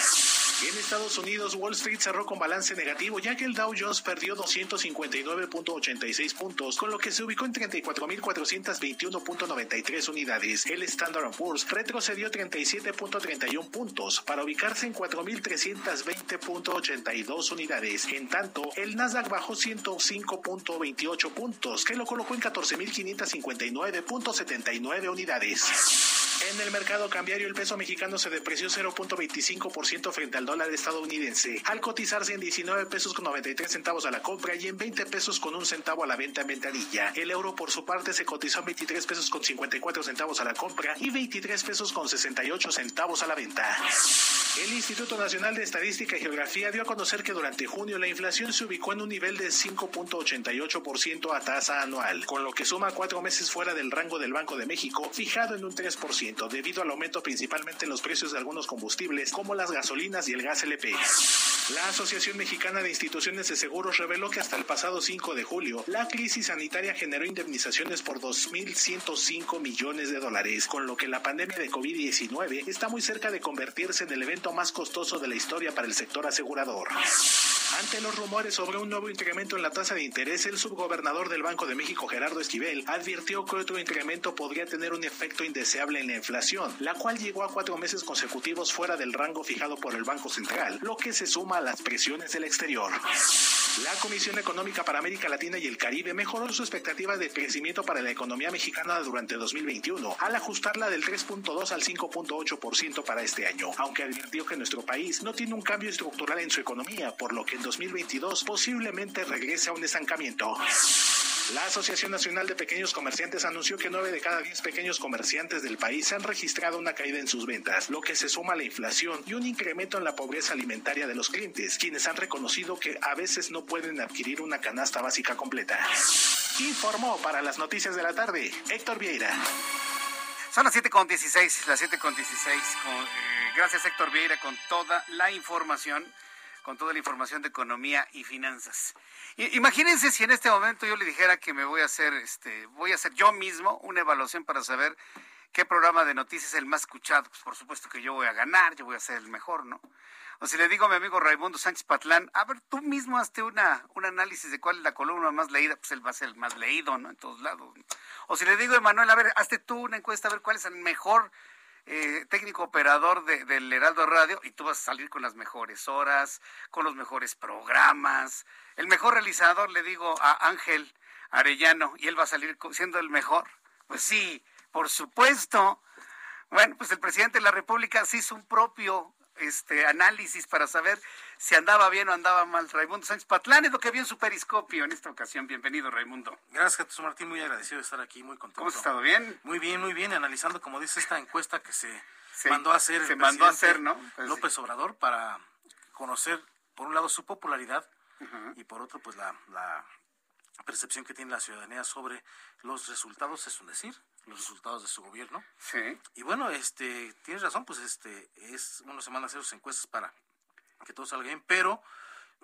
En Estados Unidos, Wall Street cerró con balance negativo, ya que el Dow Jones perdió 259.86 puntos, con lo que se ubicó en 34.421.93 unidades. El Standard Poor's retrocedió 37.31 puntos para ubicarse en 4.320.82 unidades. En tanto, el Nasdaq bajó 105.28 puntos, que lo colocó en 14.559.79 unidades. En el mercado cambiario, el peso mexicano se depreció 0.25% frente al dólar estadounidense, al cotizarse en 19 pesos con 93 centavos a la compra y en 20 pesos con un centavo a la venta en ventanilla. El euro, por su parte, se cotizó en 23 pesos con 54 centavos a la compra y 23 pesos con 68 centavos a la venta. El Instituto Nacional de Estadística y Geografía dio a conocer que durante junio la inflación se ubicó en un nivel de 5.88% a tasa anual, con lo que suma cuatro meses fuera del rango del Banco de México, fijado en un 3% debido al aumento principalmente en los precios de algunos combustibles como las gasolinas y el gas LP. La Asociación Mexicana de Instituciones de Seguros reveló que hasta el pasado 5 de julio la crisis sanitaria generó indemnizaciones por 2.105 millones de dólares, con lo que la pandemia de COVID-19 está muy cerca de convertirse en el evento más costoso de la historia para el sector asegurador. Ante los rumores sobre un nuevo incremento en la tasa de interés, el subgobernador del Banco de México, Gerardo Esquivel, advirtió que otro incremento podría tener un efecto indeseable en la inflación, la cual llegó a cuatro meses consecutivos fuera del rango fijado por el Banco Central, lo que se suma a las presiones del exterior. La Comisión Económica para América Latina y el Caribe mejoró su expectativa de crecimiento para la economía mexicana durante 2021, al ajustarla del 3.2 al 5.8% para este año, aunque advirtió que nuestro país no tiene un cambio estructural en su economía, por lo que en 2022 posiblemente regrese a un estancamiento. La Asociación Nacional de Pequeños Comerciantes anunció que 9 de cada 10 pequeños comerciantes del país han registrado una caída en sus ventas, lo que se suma a la inflación y un incremento en la pobreza alimentaria de los clientes, quienes han reconocido que a veces no pueden adquirir una canasta básica completa. Informó para las noticias de la tarde Héctor Vieira. Son las 7.16, las 7.16. Eh, gracias Héctor Vieira con toda la información con toda la información de economía y finanzas. Imagínense si en este momento yo le dijera que me voy a hacer, este, voy a hacer yo mismo una evaluación para saber ¿qué programa de noticias es el más escuchado? Pues por supuesto que yo voy a ganar, yo voy a ser el mejor, ¿no? O si le digo a mi amigo Raimundo Sánchez Patlán, a ver, tú mismo hazte una, un análisis de cuál es la columna más leída, pues él va a ser el más leído, ¿no? En todos lados. O si le digo a Emanuel, a ver, hazte tú una encuesta, a ver cuál es el mejor eh, técnico operador del Heraldo Radio, y tú vas a salir con las mejores horas, con los mejores programas. El mejor realizador, le digo a Ángel Arellano, y él va a salir siendo el mejor. Pues sí, por supuesto. Bueno, pues el presidente de la República se hizo un propio este análisis para saber si andaba bien o andaba mal. Raimundo Sánchez Patlán es lo que vio en su periscopio en esta ocasión. Bienvenido, Raimundo. Gracias, Jesús Martín. Muy agradecido de estar aquí, muy contento. ¿Cómo has estado? ¿Bien? Muy bien, muy bien. Analizando, como dice esta encuesta que se mandó a hacer. Se mandó a hacer, ¿no? Pues López Obrador para conocer, por un lado, su popularidad y por otro, pues la, la percepción que tiene la ciudadanía sobre los resultados, es un decir, los resultados de su gobierno. Sí. Y bueno, este, tienes razón, pues este, es una semana hacer sus encuestas para que todo salga bien, pero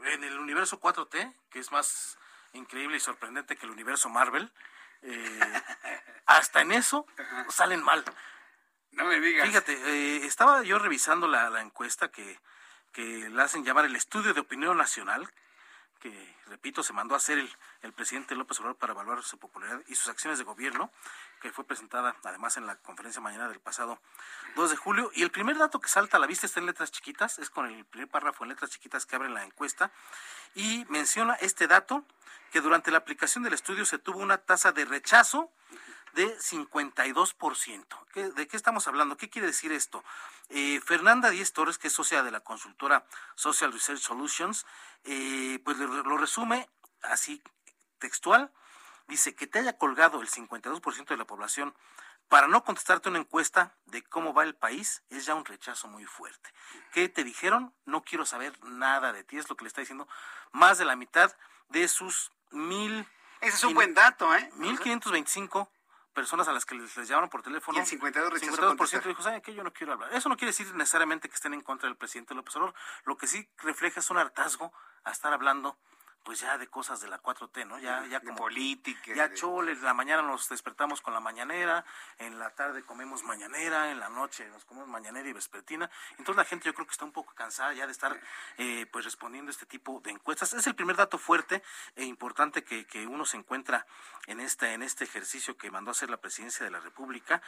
en el universo 4T, que es más increíble y sorprendente que el universo Marvel, eh, hasta en eso salen mal. No me digas. Fíjate, eh, estaba yo revisando la, la encuesta que, que la hacen llamar el estudio de opinión nacional, que, repito, se mandó a hacer el, el presidente López Obrador para evaluar su popularidad y sus acciones de gobierno, que fue presentada además en la conferencia mañana del pasado 2 de julio. Y el primer dato que salta a la vista está en letras chiquitas, es con el primer párrafo en letras chiquitas que abre la encuesta, y menciona este dato, que durante la aplicación del estudio se tuvo una tasa de rechazo de 52%. ¿Qué, ¿De qué estamos hablando? ¿Qué quiere decir esto? Eh, Fernanda Díez Torres, que es socia de la consultora Social Research Solutions, eh, pues lo, lo resume así textual. Dice que te haya colgado el 52% de la población para no contestarte una encuesta de cómo va el país es ya un rechazo muy fuerte. ¿Qué te dijeron? No quiero saber nada de ti, es lo que le está diciendo más de la mitad de sus mil... Ese es un buen dato, ¿eh? 1525 personas a las que les, les llamaron por teléfono. Y el 52 rechazó 52% contestar. dijo, ¿saben qué? Yo no quiero hablar. Eso no quiere decir necesariamente que estén en contra del presidente López Obrador. Lo que sí refleja es un hartazgo a estar hablando pues ya de cosas de la 4T, ¿no? Ya, ya De como política. ya de- chole, en la mañana nos despertamos con la mañanera, en la tarde comemos mañanera, en la noche nos comemos mañanera y vespertina. Entonces la gente yo creo que está un poco cansada ya de estar eh, pues respondiendo este tipo de encuestas. Es el primer dato fuerte e importante que, que uno se encuentra en este, en este ejercicio que mandó a hacer la presidencia de la República.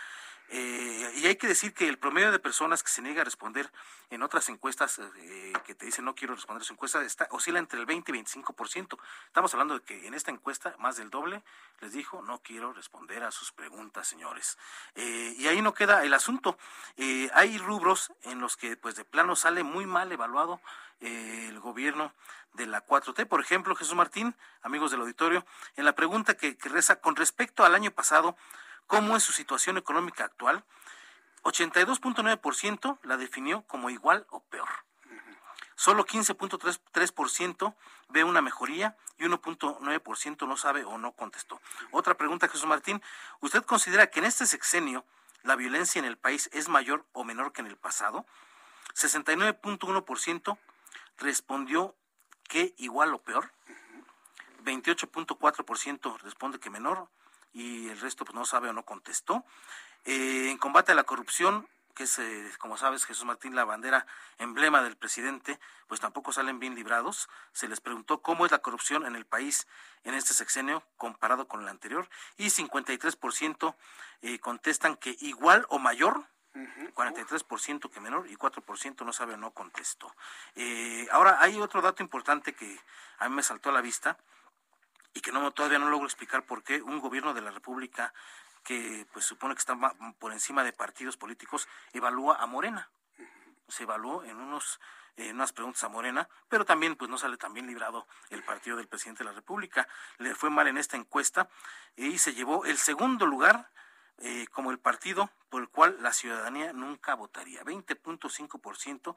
Eh, y hay que decir que el promedio de personas que se niega a responder en otras encuestas eh, que te dicen no quiero responder a su encuesta está, oscila entre el 20 y 25%. Estamos hablando de que en esta encuesta más del doble les dijo no quiero responder a sus preguntas, señores. Eh, y ahí no queda el asunto. Eh, hay rubros en los que pues de plano sale muy mal evaluado eh, el gobierno de la 4T. Por ejemplo, Jesús Martín, amigos del auditorio, en la pregunta que, que reza con respecto al año pasado, ¿cómo es su situación económica actual? 82.9% la definió como igual o peor. Solo 15.3% ve una mejoría y 1.9% no sabe o no contestó. Otra pregunta, Jesús Martín. ¿Usted considera que en este sexenio la violencia en el país es mayor o menor que en el pasado? 69.1% respondió que igual o peor. 28.4% responde que menor y el resto pues, no sabe o no contestó. Eh, en combate a la corrupción, que es, eh, como sabes, Jesús Martín, la bandera emblema del presidente, pues tampoco salen bien librados. Se les preguntó cómo es la corrupción en el país en este sexenio comparado con el anterior y 53% eh, contestan que igual o mayor 43% que menor y 4% no sabe o no contestó. Eh, ahora, hay otro dato importante que a mí me saltó a la vista y que no todavía no logro explicar por qué un gobierno de la República que pues supone que está por encima de partidos políticos evalúa a Morena. Se evaluó en unos en unas preguntas a Morena, pero también pues no sale tan bien librado el partido del presidente de la República. Le fue mal en esta encuesta y se llevó el segundo lugar eh, como el partido por el cual la ciudadanía nunca votaría. 20.5%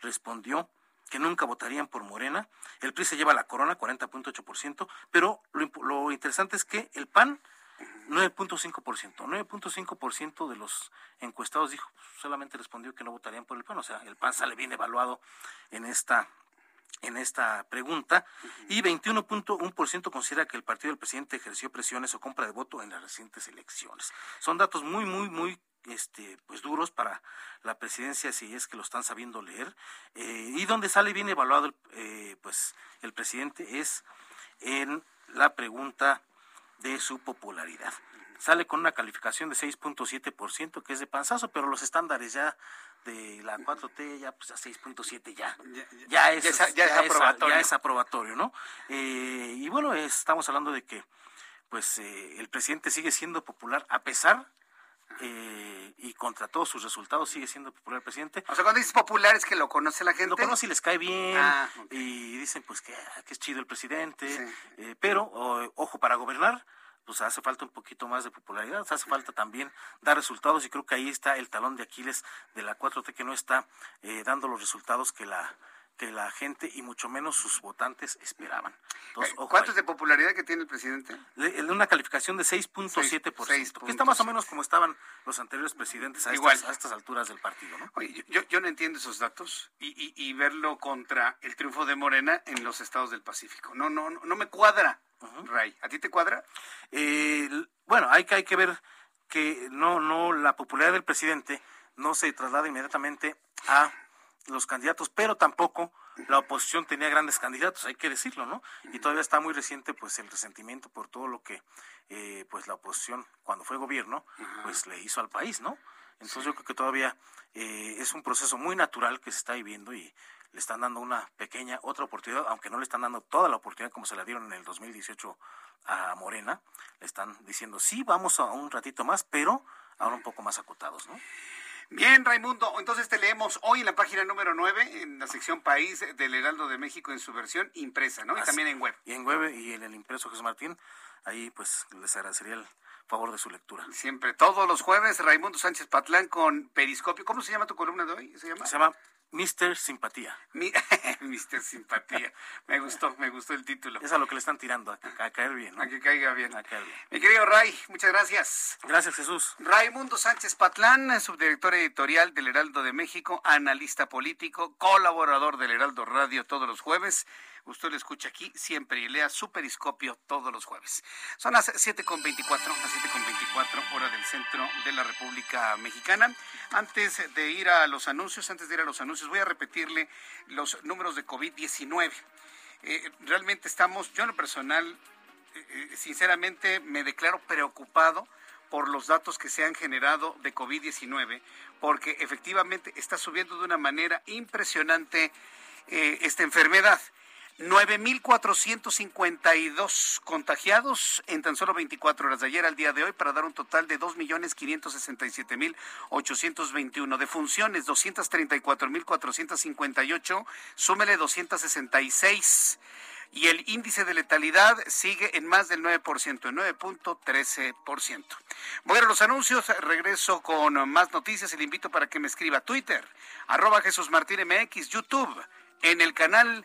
respondió que nunca votarían por Morena. El PRI se lleva la corona, 40.8%, pero lo, interesante es que el PAN, 9.5%. 9.5% de los encuestados dijo, solamente respondió que no votarían por el PAN. O sea, el PAN sale bien evaluado en esta en esta pregunta y 21.1% considera que el partido del presidente ejerció presiones o compra de voto en las recientes elecciones. Son datos muy, muy, muy este, pues duros para la presidencia si es que lo están sabiendo leer. Eh, y donde sale bien evaluado eh, pues el presidente es en la pregunta de su popularidad. Sale con una calificación de 6.7%, que es de panzazo, pero los estándares ya de la 4T ya pues a 6.7 ya. Ya, es, ya, es, aprobatorio. ya es aprobatorio, ¿no? Eh, y bueno, estamos hablando de que pues el presidente sigue siendo popular a pesar eh, y contra todos sus resultados sigue siendo popular presidente. O sea, cuando dices popular es que lo conoce la gente. Lo conoce y les cae bien ah, y dicen pues que, ah, que, es chido el presidente, eh, pero ojo, para gobernar pues hace falta un poquito más de popularidad, hace falta también dar resultados y creo que ahí está el talón de Aquiles de la 4T que no está eh, dando los resultados que la que la gente y mucho menos sus votantes esperaban. Entonces, ¿Cuánto es de popularidad que tiene el presidente? una calificación de 6.7%, que está más o menos como estaban los anteriores presidentes a, Estas, a estas alturas del partido. ¿no? Oye, yo, yo no entiendo esos datos y, y, verlo contra el triunfo de Morena en los estados del Pacífico. No, no, no, me cuadra, Ray. ¿A ti te cuadra? Eh, bueno, hay que, hay que ver que no, no, la popularidad del presidente no se traslada inmediatamente a los candidatos, pero tampoco la oposición tenía grandes candidatos, hay que decirlo, ¿no? Y todavía está muy reciente pues el resentimiento por todo lo que eh, pues la oposición cuando fue gobierno pues le hizo al país, ¿no? Entonces yo creo que todavía eh, es un proceso muy natural que se está viviendo y le están dando una pequeña otra oportunidad, aunque no le están dando toda la oportunidad como se la dieron en el 2018 a Morena, le están diciendo sí, vamos a un ratito más, pero ahora un poco más acotados, ¿no? Bien, Raimundo, entonces te leemos hoy en la página número 9, en la sección País del Heraldo de México en su versión impresa, ¿no? Y también en web. Y en web y en el impreso Jesús Martín, ahí pues les agradecería el favor de su lectura. Siempre, todos los jueves, Raimundo Sánchez Patlán con Periscopio. ¿Cómo se llama tu columna de hoy? ¿Se llama? Se llama Mister Simpatía. (laughs) Mister Simpatía. Me gustó, me gustó el título. Es a lo que le están tirando, a, caer bien. ¿no? A que caiga bien. Mi querido Ray, muchas gracias. Gracias, Jesús. Raimundo Sánchez Patlán, subdirector editorial del Heraldo de México, analista político, colaborador del Heraldo Radio todos los jueves. Usted lo escucha aquí siempre y lea su periscopio todos los jueves. Son las 7.24, las 7.24 hora del centro de la República Mexicana. Antes de ir a los anuncios, antes de ir a los anuncios, voy a repetirle los números de COVID-19. Eh, realmente estamos, yo en lo personal, eh, eh, sinceramente me declaro preocupado por los datos que se han generado de COVID-19, porque efectivamente está subiendo de una manera impresionante esta enfermedad. 9.452 contagiados en tan solo 24 horas de ayer al día de hoy para dar un total de 2.567.821. De funciones, 234.458, súmele 266. Y el índice de letalidad sigue en más del 9%, en 9.13%. Voy a los anuncios, regreso con más noticias y le invito para que me escriba Twitter, arroba Jesús Martín MX, YouTube, en el canal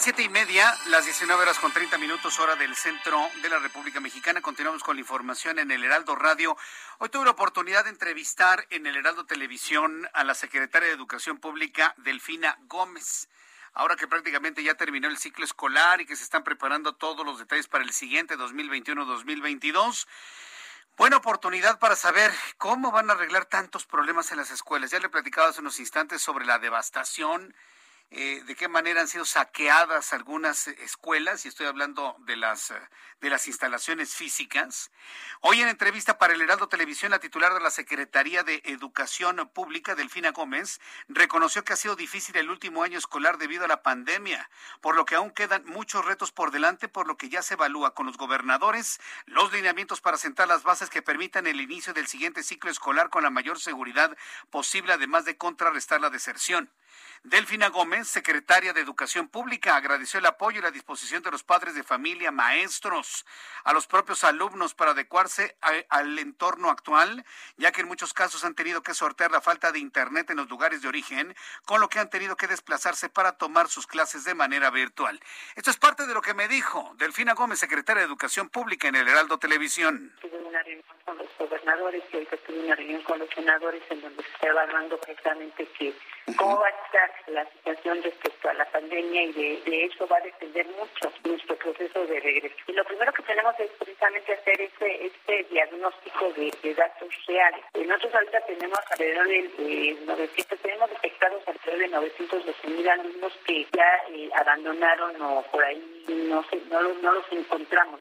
Siete y media, las 19 horas con 30 minutos, hora del centro de la República Mexicana. Continuamos con la información en el Heraldo Radio. Hoy tuve la oportunidad de entrevistar en el Heraldo Televisión a la secretaria de Educación Pública, Delfina Gómez. Ahora que prácticamente ya terminó el ciclo escolar y que se están preparando todos los detalles para el siguiente 2021-2022. Buena oportunidad para saber cómo van a arreglar tantos problemas en las escuelas. Ya le platicaba hace unos instantes sobre la devastación eh, de qué manera han sido saqueadas algunas escuelas, y estoy hablando de las, eh, de las instalaciones físicas. Hoy en entrevista para el Heraldo Televisión, la titular de la Secretaría de Educación Pública, Delfina Gómez, reconoció que ha sido difícil el último año escolar debido a la pandemia, por lo que aún quedan muchos retos por delante, por lo que ya se evalúa con los gobernadores los lineamientos para sentar las bases que permitan el inicio del siguiente ciclo escolar con la mayor seguridad posible, además de contrarrestar la deserción. Delfina Gómez, secretaria de Educación Pública, agradeció el apoyo y la disposición de los padres de familia, maestros, a los propios alumnos para adecuarse al entorno actual, ya que en muchos casos han tenido que sortear la falta de Internet en los lugares de origen, con lo que han tenido que desplazarse para tomar sus clases de manera virtual. Esto es parte de lo que me dijo Delfina Gómez, secretaria de Educación Pública en el Heraldo Televisión. Con los gobernadores y ahorita tuve una reunión con los senadores en donde se está evaluando precisamente que cómo va a estar la situación respecto a la pandemia y de, eso va a depender mucho nuestro proceso de regreso. Y lo primero que tenemos es precisamente hacer este, este diagnóstico de, datos reales. Eh, nosotros ahorita tenemos alrededor de 900, tenemos detectados alrededor de 912 mil alumnos que ya eh, abandonaron o por ahí no, no, no los encontramos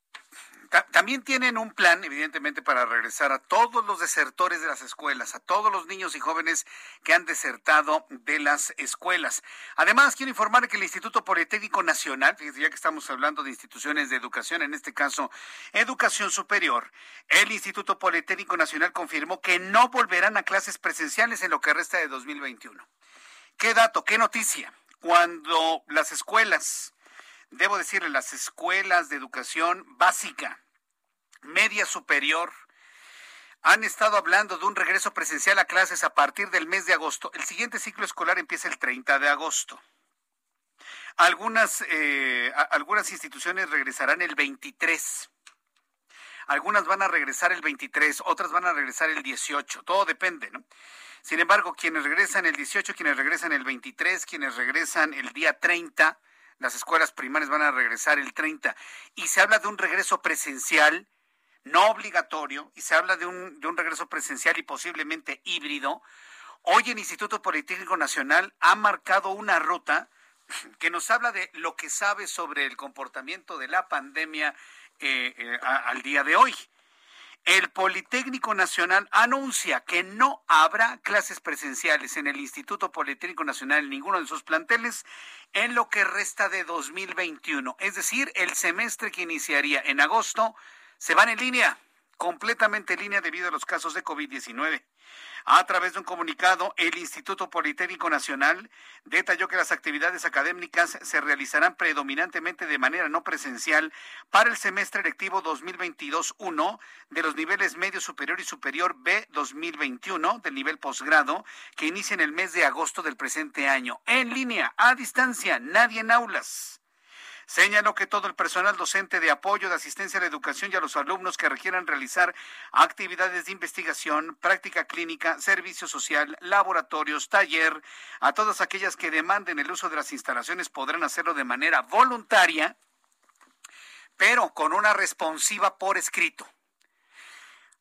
también tienen un plan, evidentemente, para regresar a todos los desertores de las escuelas, a todos los niños y jóvenes que han desertado de las escuelas. Además, quiero informar que el Instituto Politécnico Nacional, ya que estamos hablando de instituciones de educación, en este caso, educación superior, el Instituto Politécnico Nacional confirmó que no volverán a clases presenciales en lo que resta de 2021. ¿Qué dato, qué noticia? Cuando las escuelas debo decirle, las escuelas de educación básica, media superior, han estado hablando de un regreso presencial a clases a partir del mes de agosto. El siguiente ciclo escolar empieza el 30 de agosto. Algunas, eh, algunas instituciones regresarán el 23. Algunas van a regresar el 23, otras van a regresar el 18. Todo depende, ¿no? Sin embargo, quienes regresan el 18, quienes regresan el 23, quienes regresan el día 30, las escuelas primarias van a regresar el 30 y se habla de un regreso presencial no obligatorio y se habla de un, de un regreso presencial y posiblemente híbrido. Hoy el Instituto Politécnico Nacional ha marcado una ruta que nos habla de lo que sabe sobre el comportamiento de la pandemia eh, eh, al día de hoy. El Politécnico Nacional anuncia que no habrá clases presenciales en el Instituto Politécnico Nacional en ninguno de sus planteles en lo que resta de 2021. Es decir, el semestre que iniciaría en agosto se van en línea, completamente en línea debido a los casos de COVID-19. A través de un comunicado, el Instituto Politécnico Nacional detalló que las actividades académicas se realizarán predominantemente de manera no presencial para el semestre electivo 2022-1 de los niveles medio superior y superior B 2021 del nivel posgrado que inicia en el mes de agosto del presente año. En línea, a distancia, nadie en aulas. Señaló que todo el personal docente de apoyo, de asistencia a la educación y a los alumnos que requieran realizar actividades de investigación, práctica clínica, servicio social, laboratorios, taller, a todas aquellas que demanden el uso de las instalaciones podrán hacerlo de manera voluntaria, pero con una responsiva por escrito.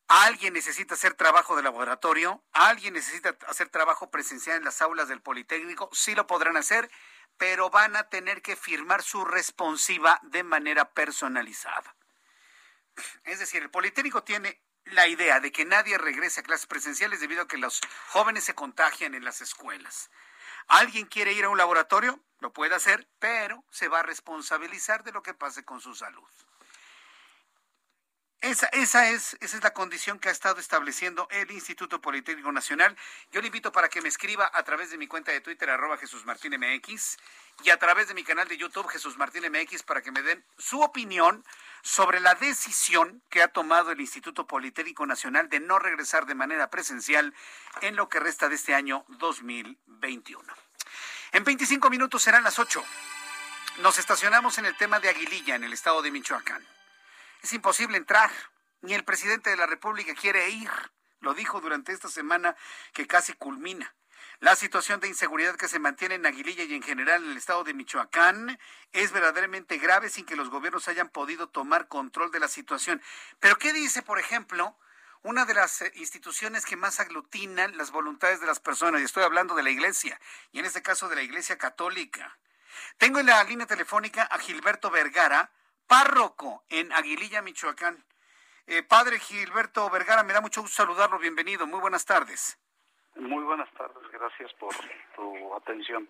Alguien necesita hacer trabajo de laboratorio, alguien necesita hacer trabajo presencial en las aulas del Politécnico, sí lo podrán hacer pero van a tener que firmar su responsiva de manera personalizada. Es decir, el Politécnico tiene la idea de que nadie regrese a clases presenciales debido a que los jóvenes se contagian en las escuelas. ¿Alguien quiere ir a un laboratorio? Lo puede hacer, pero se va a responsabilizar de lo que pase con su salud. Esa, esa, es, esa es la condición que ha estado estableciendo el Instituto Politécnico Nacional. Yo le invito para que me escriba a través de mi cuenta de Twitter, arroba Jesús Martín MX, y a través de mi canal de YouTube, Jesús Martín MX, para que me den su opinión sobre la decisión que ha tomado el Instituto Politécnico Nacional de no regresar de manera presencial en lo que resta de este año 2021. En 25 minutos serán las 8. Nos estacionamos en el tema de Aguililla, en el estado de Michoacán. Es imposible entrar, ni el presidente de la República quiere ir. Lo dijo durante esta semana que casi culmina. La situación de inseguridad que se mantiene en Aguililla y en general en el estado de Michoacán es verdaderamente grave sin que los gobiernos hayan podido tomar control de la situación. Pero ¿qué dice, por ejemplo, una de las eh, instituciones que más aglutinan las voluntades de las personas, y estoy hablando de la Iglesia, y en este caso de la Iglesia Católica. Tengo en la línea telefónica a Gilberto Vergara, párroco en Aguililla, Michoacán. Eh, padre Gilberto Vergara, me da mucho gusto saludarlo, bienvenido, muy buenas tardes. Muy buenas tardes, gracias por tu atención.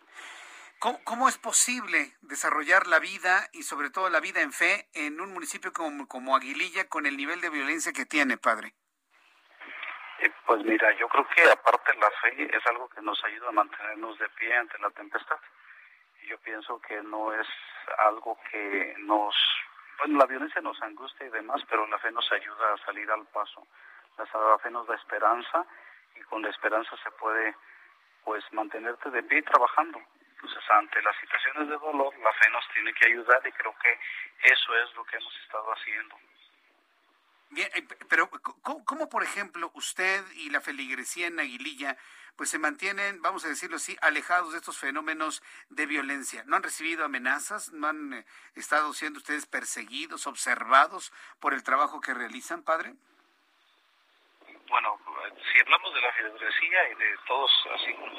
¿Cómo, es posible desarrollar la vida y sobre todo la vida en fe en un municipio como, como Aguililla con el nivel de violencia que tiene, padre? Eh, pues mira, yo creo que aparte la fe es algo que nos ayuda a mantenernos de pie ante la tempestad. Yo pienso que no es algo que nos... Bueno, la violencia nos angustia y demás, pero la fe nos ayuda a salir al paso. La fe nos da esperanza y con la esperanza se puede pues mantenerte de pie trabajando. Entonces, ante las situaciones de dolor, la fe nos tiene que ayudar y creo que eso es lo que hemos estado haciendo. Bien, eh, pero ¿cómo, por ejemplo, usted y la feligresía en Aguililla pues se mantienen, vamos a decirlo así, alejados de estos fenómenos de violencia? ¿No han recibido amenazas? ¿No han eh, estado siendo ustedes perseguidos, observados por el trabajo que realizan, padre? bueno, si hablamos de la feligresía y de todos, así como,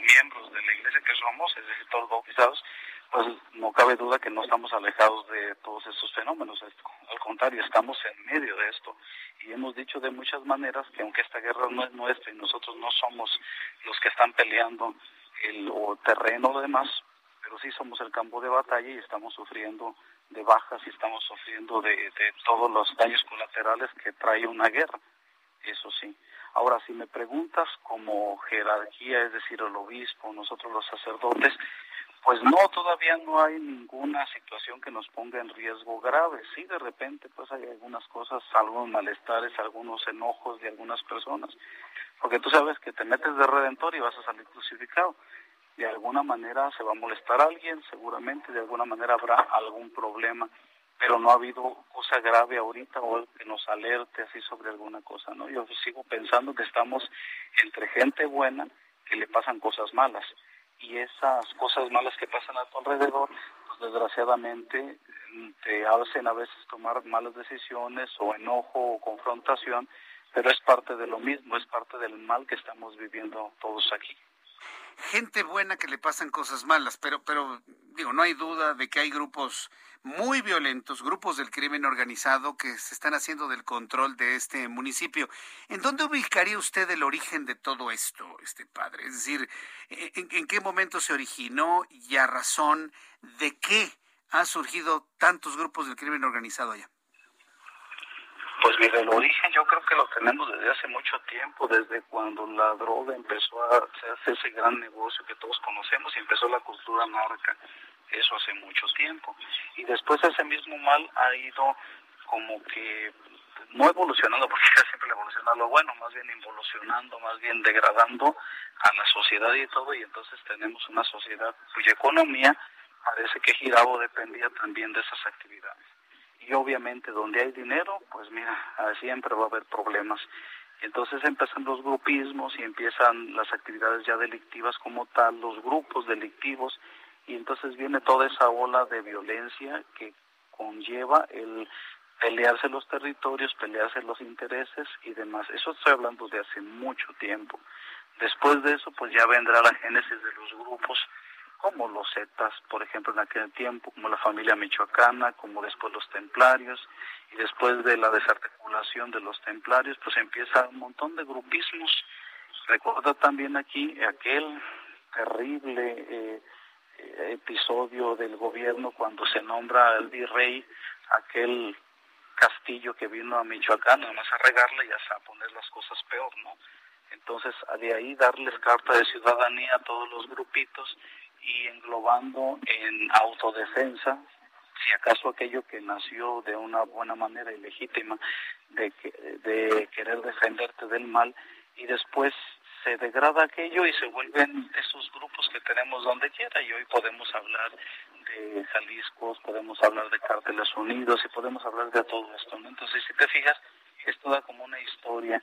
miembros de la iglesia que somos, es decir, todos bautizados, pues no cabe duda que no estamos alejados de todos estos fenómenos. Al contrario, estamos en medio de esto. Y hemos dicho de muchas maneras que aunque esta guerra no es nuestra y nosotros no somos los que están peleando el o terreno o demás, pero sí somos el campo de batalla y estamos sufriendo de bajas y estamos sufriendo de, de todos los daños colaterales que trae una guerra eso sí. Ahora, si me preguntas como jerarquía, es decir, el obispo, nosotros los sacerdotes, pues no, todavía no hay ninguna situación que nos ponga en riesgo grave. Sí, de repente, pues hay algunas cosas, algunos malestares, algunos enojos de algunas personas, porque tú sabes que te metes de redentor y vas a salir crucificado. De alguna manera se va a molestar alguien, seguramente, de alguna manera habrá algún problema pero no ha habido cosa grave ahorita o que nos alerte así sobre alguna cosa, ¿no? Yo sigo pensando que estamos entre gente buena que le pasan cosas malas y esas cosas malas que pasan a tu alrededor, pues desgraciadamente te hacen a veces tomar malas decisiones o enojo o confrontación, pero es parte de lo mismo, es parte del mal que estamos viviendo todos aquí gente buena que le pasan cosas malas, pero, pero digo, no hay duda de que hay grupos muy violentos, grupos del crimen organizado que se están haciendo del control de este municipio. ¿En dónde ubicaría usted el origen de todo esto, este padre? Es decir, ¿en, qué momento se originó y a razón de qué han surgido tantos grupos del crimen organizado allá? Pues mira, el origen yo creo que lo tenemos desde hace mucho tiempo, desde cuando la droga empezó a hacer ese gran negocio que todos conocemos y empezó la cultura narca, eso hace mucho tiempo. Y después ese mismo mal ha ido como que no evolucionando, porque (laughs) siempre evoluciona lo bueno, más bien involucionando, más bien degradando a la sociedad y todo, y entonces tenemos una sociedad cuya economía parece que giraba o dependía también de esas actividades y obviamente donde hay dinero, pues mira, siempre va a haber problemas. Entonces empiezan los grupismos y empiezan las actividades ya delictivas como tal, los grupos delictivos, y entonces viene toda esa ola de violencia que conlleva el pelearse los territorios, pelearse los intereses y demás. Eso estoy hablando de hace mucho tiempo. Después de eso, pues ya vendrá la génesis de los grupos como los Zetas, por ejemplo, en aquel tiempo, como la familia michoacana, como después los templarios, y después de la desarticulación de los templarios, pues empieza un montón de grupismos. Recuerda también aquí aquel terrible eh, episodio del gobierno cuando se nombra al virrey, aquel castillo que vino a Michoacán, nada más a regarle y a poner las cosas peor, ¿no? Entonces, de ahí darles carta de ciudadanía a todos los grupitos y englobando en autodefensa, si acaso aquello que nació de una buena manera ilegítima de, que, de querer defenderte del mal y después se degrada aquello y se vuelven esos grupos que tenemos donde quiera y hoy podemos hablar de Jalisco, podemos hablar de Cárteles Unidos y podemos hablar de todo esto. ¿no? Entonces, si te fijas, es toda como una historia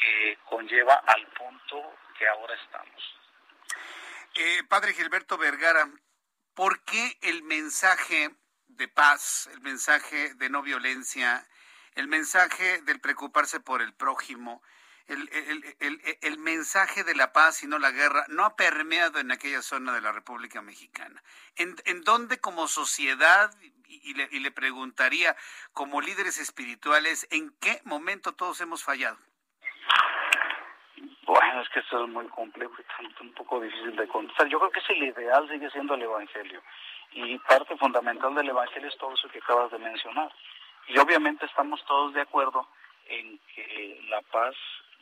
que conlleva al punto que ahora estamos. Eh, padre Gilberto Vergara, ¿por qué el mensaje de paz, el mensaje de no violencia, el mensaje del preocuparse por el prójimo, el, el, mensaje de la paz y no la guerra no ha permeado en aquella zona de la República Mexicana. ¿En, en dónde como sociedad, y, le, y le preguntaría como líderes espirituales, en qué momento todos hemos fallado? Bueno, es que esto es muy complejo y un poco difícil de contestar. Yo creo que es el ideal, sigue siendo el Evangelio. Y parte fundamental del Evangelio es todo eso que acabas de mencionar. Y obviamente estamos todos de acuerdo en que la paz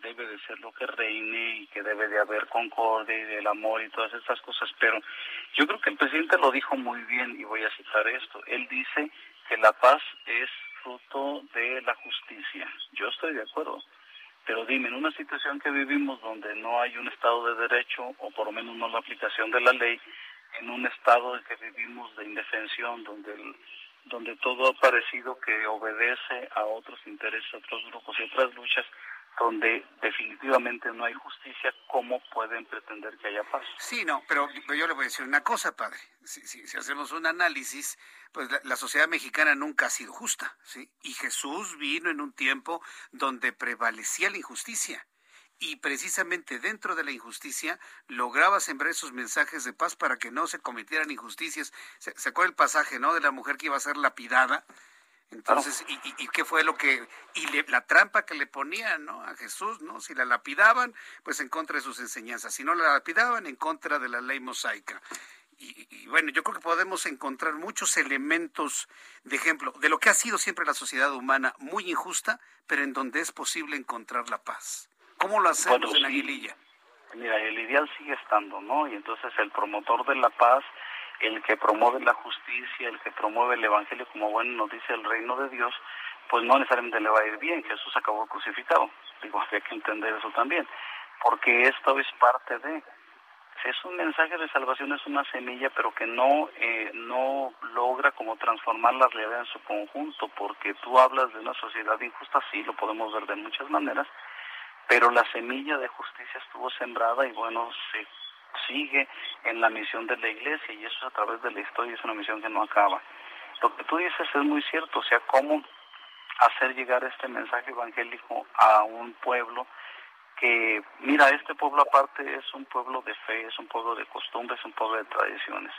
debe de ser lo que reine y que debe de haber concordia y del amor y todas estas cosas, pero yo creo que el presidente lo dijo muy bien y voy a citar esto. Él dice que la paz es fruto de la justicia. Yo estoy de acuerdo. Pero dime, en una situación que vivimos donde no hay un Estado de Derecho, o por lo menos no la aplicación de la ley, en un Estado en que vivimos de indefensión, donde el, donde todo ha parecido que obedece a otros intereses, a otros grupos y otras luchas, donde definitivamente no hay justicia, ¿cómo pueden pretender que haya paz? Sí, no, pero, yo le voy a decir una cosa, padre. Si, si, hacemos un análisis, pues la, sociedad mexicana nunca ha sido justa, ¿sí? Y Jesús vino en un tiempo donde prevalecía la injusticia. Y precisamente dentro de la injusticia lograba sembrar esos mensajes de paz para que no se cometieran injusticias. ¿Se, se acuerda el pasaje, no? De la mujer que iba a ser lapidada entonces, y, y, qué fue lo que, y la trampa que le ponían, ¿no? A Jesús, ¿no? Si la lapidaban, pues en contra de sus enseñanzas. Si no la lapidaban, en contra de la ley mosaica. Y, y, bueno, yo creo que podemos encontrar muchos elementos de ejemplo de lo que ha sido siempre la sociedad humana, muy injusta, pero en donde es posible encontrar la paz. ¿Cómo lo hacemos en Aguililla? Mira, el ideal sigue estando, ¿no? Y entonces el promotor de la paz el que promueve la justicia, el que promueve el Evangelio como bueno nos dice el reino de Dios, pues no necesariamente le va a ir bien. Jesús acabó crucificado. Digo, hay que entender eso también, porque esto es parte de... Es un mensaje de salvación, es una semilla, pero que no, eh, no logra como transformar la realidad en su conjunto, porque tú hablas de una sociedad injusta, sí, lo podemos ver de muchas maneras, pero la semilla de justicia estuvo sembrada y bueno, se sigue en la misión de la iglesia y eso es a través de la historia, es una misión que no acaba. Lo que tú dices es muy cierto, o sea, cómo hacer llegar este mensaje evangélico a un pueblo que, mira, este pueblo aparte es un pueblo de fe, es un pueblo de costumbres, es un pueblo de tradiciones.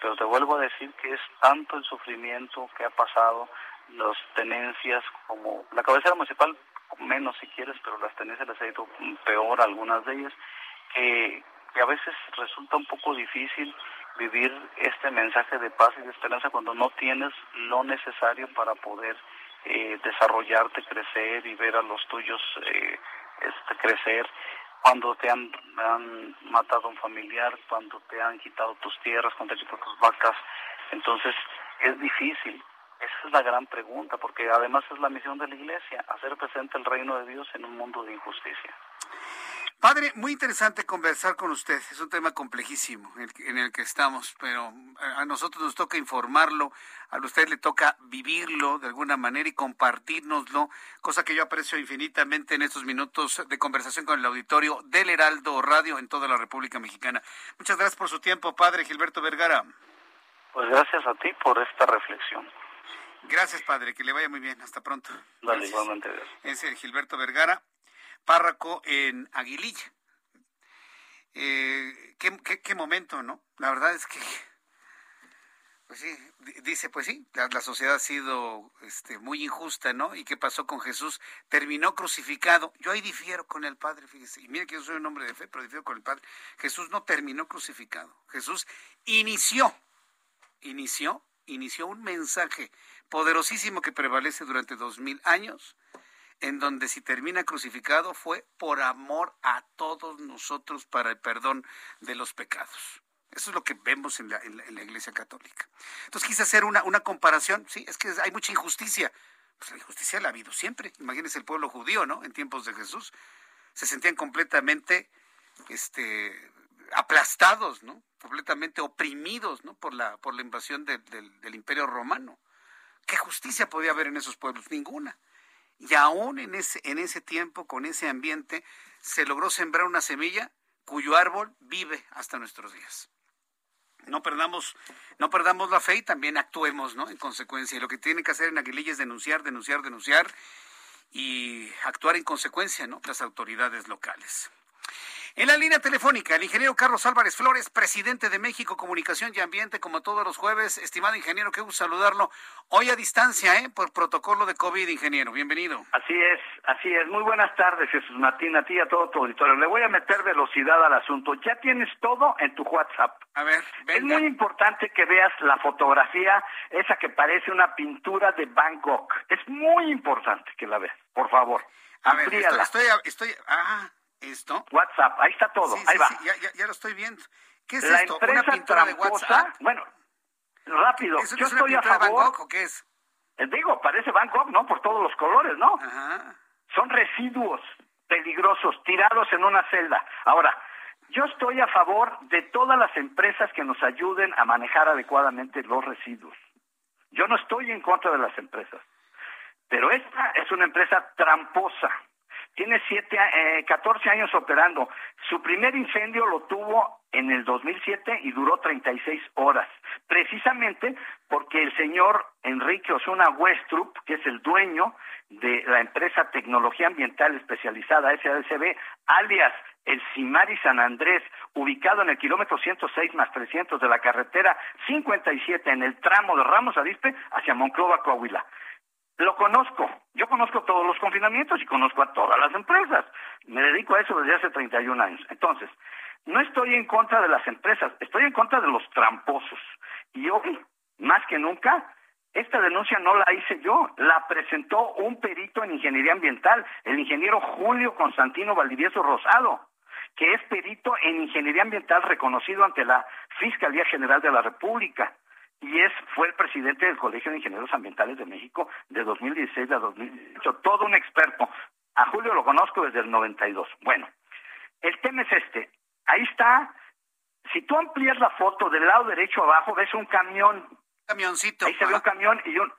Pero te vuelvo a decir que es tanto el sufrimiento que ha pasado, las tenencias, como la cabecera municipal, menos si quieres, pero las tenencias les ha ido peor, algunas de ellas, que, que a veces resulta un poco difícil vivir este mensaje de paz y de esperanza cuando no tienes lo necesario para poder eh, desarrollarte, crecer y ver a los tuyos eh, este, crecer. Cuando te han, han matado un familiar, cuando te han quitado tus tierras, cuando te han quitado tus vacas. Entonces es difícil. Esa es la gran pregunta, porque además es la misión de la Iglesia, hacer presente el reino de Dios en un mundo de injusticia. Padre, muy interesante conversar con usted. Es un tema complejísimo en el que estamos, pero a nosotros nos toca informarlo, a usted le toca vivirlo de alguna manera y compartirnoslo, cosa que yo aprecio infinitamente en estos minutos de conversación con el auditorio del Heraldo Radio en toda la República Mexicana. Muchas gracias por su tiempo, Padre Gilberto Vergara. Pues gracias a ti por esta reflexión. Gracias, Padre, que le vaya muy bien. Hasta pronto. Dale, igualmente. Es el Gilberto Vergara párroco en Aguililla. Eh, ¿qué, momento, ¿no? La verdad es que, pues sí, dice, pues sí, la, sociedad ha sido este, muy injusta, ¿no? ¿Y qué pasó con Jesús? Terminó crucificado. Yo ahí difiero con el Padre, fíjese. Y mire que yo soy un hombre de fe, pero difiero con el Padre. Jesús no terminó crucificado. Jesús inició, inició, inició un mensaje poderosísimo que prevalece durante dos mil años en donde si termina crucificado fue por amor a todos nosotros para el perdón de los pecados. Eso es lo que vemos en la, Iglesia Católica. Entonces quise hacer una, una comparación. Sí, es que hay mucha injusticia. Pues la injusticia la ha habido siempre. Imagínense el pueblo judío, ¿no? En tiempos de Jesús. Se sentían completamente este, aplastados, ¿no? Completamente oprimidos, ¿no? Por la, por la invasión del Imperio Romano. ¿Qué justicia podía haber en esos pueblos? Ninguna. Y aún en ese, en ese tiempo, con ese ambiente, se logró sembrar una semilla cuyo árbol vive hasta nuestros días. No perdamos, no perdamos la fe y también actuemos, ¿no? En consecuencia. Y lo que tiene que hacer en Aguililla es denunciar, denunciar, denunciar y actuar en consecuencia, ¿no? Las autoridades locales. En la línea telefónica, el ingeniero Carlos Álvarez Flores, presidente de México Comunicación y Ambiente, como todos los jueves. Estimado ingeniero, qué gusto saludarlo. Hoy a distancia, ¿eh? Por protocolo de COVID, ingeniero. Bienvenido. Así es, así es. Muy buenas tardes, Jesús Martín, a ti y a todo tu auditorio. Le voy a meter velocidad al asunto. Ya tienes todo en tu WhatsApp. A ver, venga. Es muy importante que veas la fotografía, esa que parece una pintura de Bangkok. Es muy importante que la veas, por favor. A ver, estoy, estoy, estoy, ah, esto. WhatsApp, ahí está todo, Sí, ahí sí, va. sí, ya, ya- ya lo estoy viendo. ¿Qué es la esto? empresa ¿Una pintura de tramposa, WhatsApp? bueno, rápido, ¿Es, yo es una estoy a pintura de favor. Bangkok o qué es? Eh, Digo, parece Bangkok, ¿no? Por todos los colores, ¿no? Ajá. Son residuos peligrosos tirados en una celda. Ahora, yo estoy a favor de todas las empresas que nos ayuden a manejar adecuadamente los residuos. Yo no estoy en contra de las empresas, pero esta es una empresa tramposa. Tiene siete, eh, 14 años operando. Su primer incendio lo tuvo en el 2007 y duró 36 horas, precisamente porque el señor Enrique Osuna Westrup, que es el dueño de la empresa Tecnología Ambiental Especializada SADCB, alias el Simari San Andrés, ubicado en el kilómetro 106 más 300 de la carretera 57 en el tramo de Ramos Arispe hacia Monclova, Coahuila. Lo conozco, yo conozco todos los confinamientos y conozco a todas las empresas. Me dedico a eso desde hace 31 años. Entonces, no estoy en contra de las empresas, estoy en contra de los tramposos. Y hoy, más que nunca, esta denuncia no la hice yo, la presentó un perito en ingeniería ambiental, el ingeniero Julio Constantino Valdivieso Rosado, que es perito en ingeniería ambiental reconocido ante la Fiscalía General de la República y es fue el presidente del Colegio de Ingenieros Ambientales de México de 2016 a 2018, todo un experto. A Julio lo conozco desde el 92. Bueno, el tema es este. Ahí está. Si tú amplías la foto del lado derecho abajo, ves un camión. Camioncito. Ahí se ve un camión y un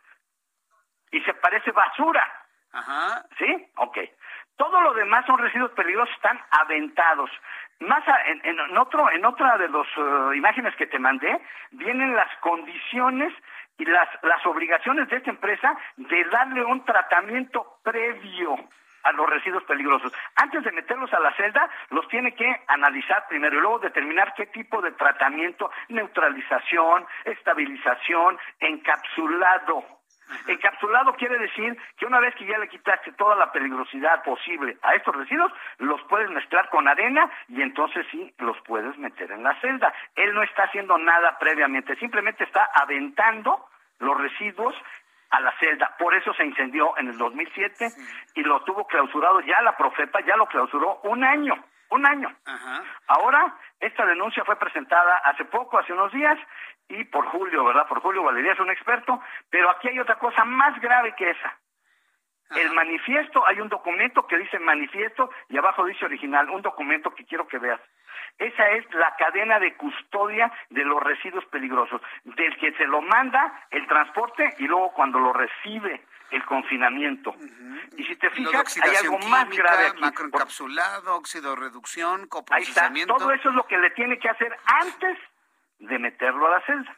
y se parece basura. Ajá. ¿Sí? Ok. Todo lo demás son residuos peligrosos, están aventados. Más a- en, en- en otro, en otra de las imágenes que te mandé, vienen las condiciones y las, las obligaciones de esta empresa de darle un tratamiento previo a los residuos peligrosos. Antes de meterlos a la celda, los tiene que analizar primero y luego determinar qué tipo de tratamiento, neutralización, estabilización, encapsulado. Encapsulado quiere decir que una vez que ya le quitaste toda la peligrosidad posible a estos residuos, los puedes mezclar con arena y entonces sí los puedes meter en la celda. Él no está haciendo nada previamente, simplemente está aventando los residuos a la celda. Por eso se incendió en el 2007 y lo tuvo clausurado ya la Profepa, ya lo clausuró un año, un año. Ahora, esta denuncia fue presentada hace poco, hace unos días, y por Julio, ¿verdad? Por Julio Valeria es un experto, pero aquí hay otra cosa más grave que esa. El manifiesto, hay un documento que dice manifiesto y abajo dice original, un documento que quiero que veas. Esa es la cadena de custodia de los residuos peligrosos, del que se lo manda el transporte y luego cuando lo recibe el confinamiento. Y si te fijas, hay algo más química, grave aquí. macroencapsulado, óxido reducción, Ahí está, coprocesamiento. todo eso es lo que le tiene que hacer antes de meterlo a la celda.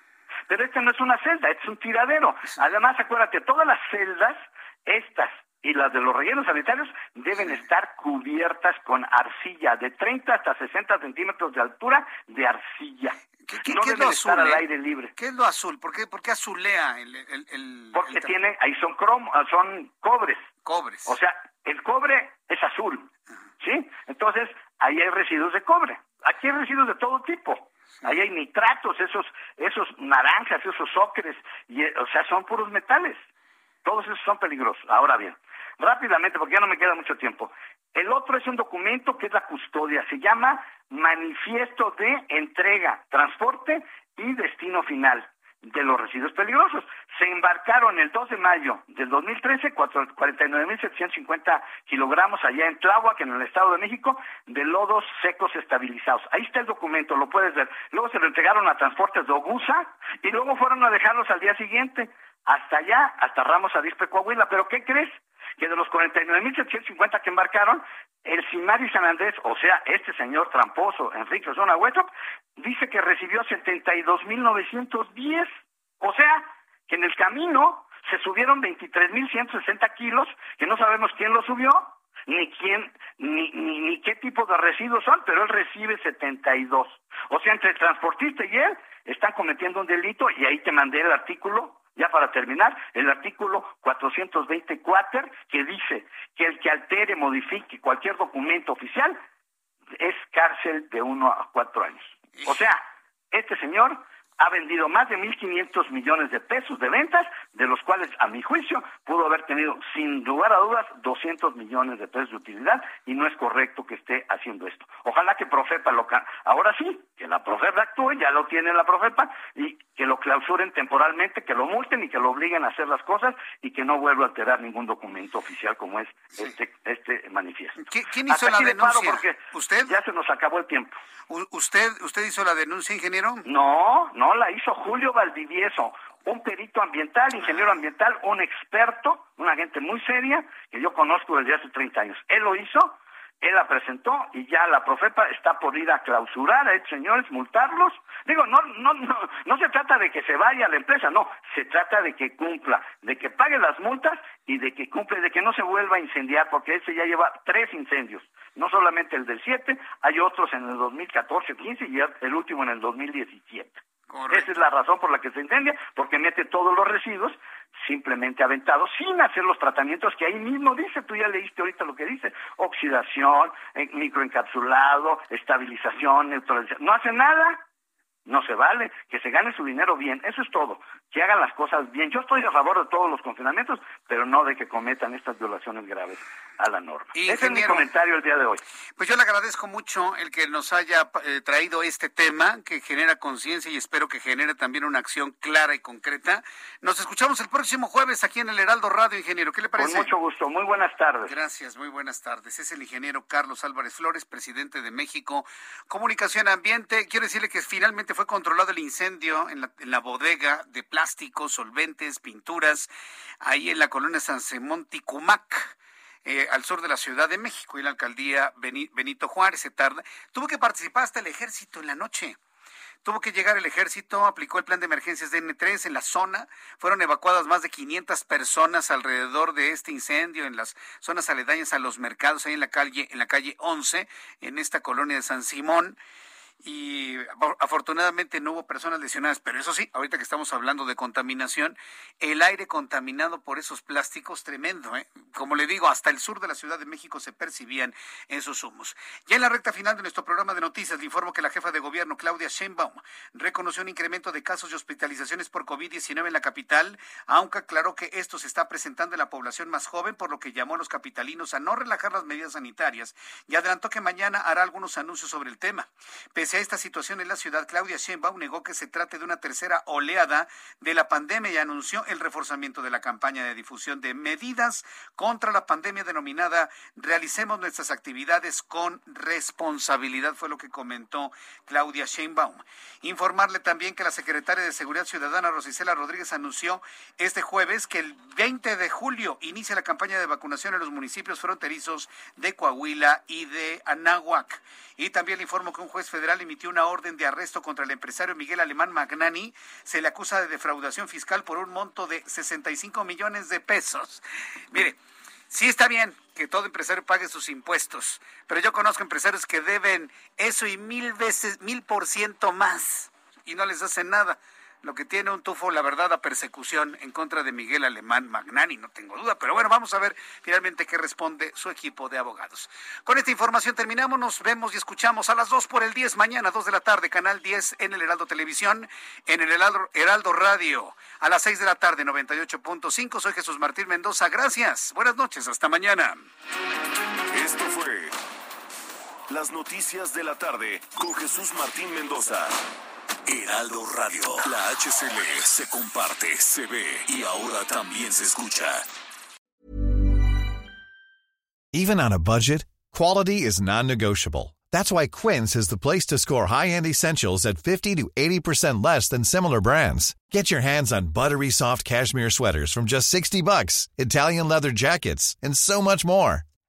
Pero esta no es una celda, es un tiradero. Además, acuérdate, todas las celdas, estas y las de los rellenos sanitarios, deben estar cubiertas con arcilla, de 30 hasta 60 centímetros de altura de arcilla. ¿Qué, no qué es lo estar azul? al eh? aire libre. ¿Qué es lo azul? ¿Por qué, por qué azulea el, el, el- Porque el tiene, ahí son cromo, ah, son cobres. Cobres. O sea, el cobre es azul, ¿sí? Entonces, ahí hay residuos de cobre. Aquí hay residuos de todo tipo. Ahí hay nitratos, esos, esos naranjas, esos ocres, y, eh, o sea, son puros metales. Todos esos son peligrosos. Ahora bien, rápidamente, porque ya no me queda mucho tiempo. El otro es un documento que es la custodia. Se llama Manifiesto de Entrega, Transporte y Destino Final de los residuos peligrosos. Se embarcaron el 2 de mayo del 2013 cuatro- 49.750 kilogramos allá en Tláhuac, en el Estado de México, de lodos secos estabilizados. Ahí está el documento, lo puedes ver. Luego se lo entregaron a Transportes de Ogusa y luego fueron a dejarlos al día siguiente, hasta allá, hasta Ramos Arispe, Coahuila. ¿Pero qué crees? Que de los 49.750 que embarcaron, el Simari San Andrés, o sea, este señor tramposo, Enrique Osuna Huetrop, dice que recibió 72.910. O sea, que en el camino se subieron 23.160 kilos, que no sabemos quién los subió, ni quién, ni, ni, ni qué tipo de residuos son, pero él recibe 72. O sea, entre el transportista y él están cometiendo un delito y ahí te mandé el artículo, ya para terminar, el artículo 424 que dice que el que altere, modifique cualquier documento oficial es cárcel de uno a cuatro años. O sea, este señor ha vendido más de 1.500 millones de pesos de ventas, de los cuales, a mi juicio, pudo haber tenido, sin lugar a dudas, 200 millones de pesos de utilidad y no es correcto que esté haciendo esto. Ojalá que Profepa lo... Ahora sí, que la Profepa actúe, ya lo tiene la Profepa, y que lo clausuren temporalmente, que lo multen y que lo obliguen a hacer las cosas y que no vuelva a alterar ningún documento oficial como es este este manifiesto. ¿Quién hizo la denuncia? Porque ¿Usted? Ya se nos acabó el tiempo. ¿Usted, usted hizo la denuncia, ingeniero? No, no la hizo Julio Valdivieso, un perito ambiental, ingeniero ambiental, un experto, una gente muy seria que yo conozco desde hace 30 años. Él lo hizo, él la presentó y ya la Profepa está por ir a clausurar a estos señores, multarlos. Digo, no, no, no, no se trata de que se vaya la empresa, no, se trata de que cumpla, de que pague las multas y de que cumple, de que no se vuelva a incendiar, porque ese ya lleva tres incendios, no solamente el del 7, hay otros en el 2014, 15 y el último en el 2017. Esa es la razón por la que se incendia, porque mete todos los residuos simplemente aventados, sin hacer los tratamientos que ahí mismo dice, tú ya leíste ahorita lo que dice, oxidación, eh, microencapsulado, estabilización, neutralización, no hace nada, no se vale, que se gane su dinero bien, eso es todo, que hagan las cosas bien. Yo estoy a favor de todos los confinamientos, pero no de que cometan estas violaciones graves a la norma. Ese es mi comentario el día de hoy. Pues yo le agradezco mucho el que nos haya eh, traído este tema que genera conciencia y espero que genere también una acción clara y concreta. Nos escuchamos el próximo jueves aquí en el Heraldo Radio, ingeniero. ¿Qué le parece? Con mucho gusto. Muy buenas tardes. Gracias, muy buenas tardes. Es el ingeniero Carlos Álvarez Flores, presidente de México Comunicación Ambiente. Quiero decirle que finalmente fue controlado el incendio en la, en la bodega de plásticos, solventes, pinturas, ahí en la colonia San Simón Ticumac. Eh, al sur de la Ciudad de México y la alcaldía Benito Juárez se tarda. Tuvo que participar hasta el ejército en la noche. Tuvo que llegar el ejército, aplicó el plan de emergencias de N3 en la zona. Fueron evacuadas más de 500 personas alrededor de este incendio en las zonas aledañas a los mercados, ahí en la calle, en la calle 11, en esta colonia de San Simón y afortunadamente no hubo personas lesionadas, pero eso sí, ahorita que estamos hablando de contaminación, el aire contaminado por esos plásticos tremendo, ¿eh? como le digo, hasta el sur de la Ciudad de México se percibían esos humos. Ya en la recta final de nuestro programa de noticias le informo que la jefa de gobierno Claudia Sheinbaum reconoció un incremento de casos y hospitalizaciones por COVID-19 en la capital, aunque aclaró que esto se está presentando en la población más joven, por lo que llamó a los capitalinos a no relajar las medidas sanitarias y adelantó que mañana hará algunos anuncios sobre el tema. A esta situación en la ciudad, Claudia Sheinbaum negó que se trate de una tercera oleada de la pandemia y anunció el reforzamiento de la campaña de difusión de medidas contra la pandemia denominada Realicemos nuestras actividades con responsabilidad, fue lo que comentó Claudia Sheinbaum. Informarle también que la secretaria de Seguridad Ciudadana, Rosicela Rodríguez, anunció este jueves que el 20 de julio inicia la campaña de vacunación en los municipios fronterizos de Coahuila y de Anáhuac. Y también le informo que un juez federal emitió una orden de arresto contra el empresario Miguel Alemán Magnani. Se le acusa de defraudación fiscal por un monto de 65 millones de pesos. Mire, sí está bien que todo empresario pague sus impuestos, pero yo conozco empresarios que deben eso y mil veces, mil por ciento más y no les hacen nada lo que tiene un tufo, la verdad, a persecución en contra de Miguel Alemán Magnani, no tengo duda. Pero bueno, vamos a ver finalmente qué responde su equipo de abogados. Con esta información terminamos, nos vemos y escuchamos a las 2 por el 10 mañana, 2 de la tarde, Canal 10 en el Heraldo Televisión, en el Heraldo, Heraldo Radio, a las 6 de la tarde, 98.5. Soy Jesús Martín Mendoza, gracias, buenas noches, hasta mañana. Esto fue las noticias de la tarde con Jesús Martín Mendoza. Heraldo Radio. La HCL se comparte, se ve y ahora también se escucha. Even on a budget, quality is non-negotiable. That's why Quince is the place to score high-end essentials at 50 to 80% less than similar brands. Get your hands on buttery soft cashmere sweaters from just 60 bucks, Italian leather jackets, and so much more.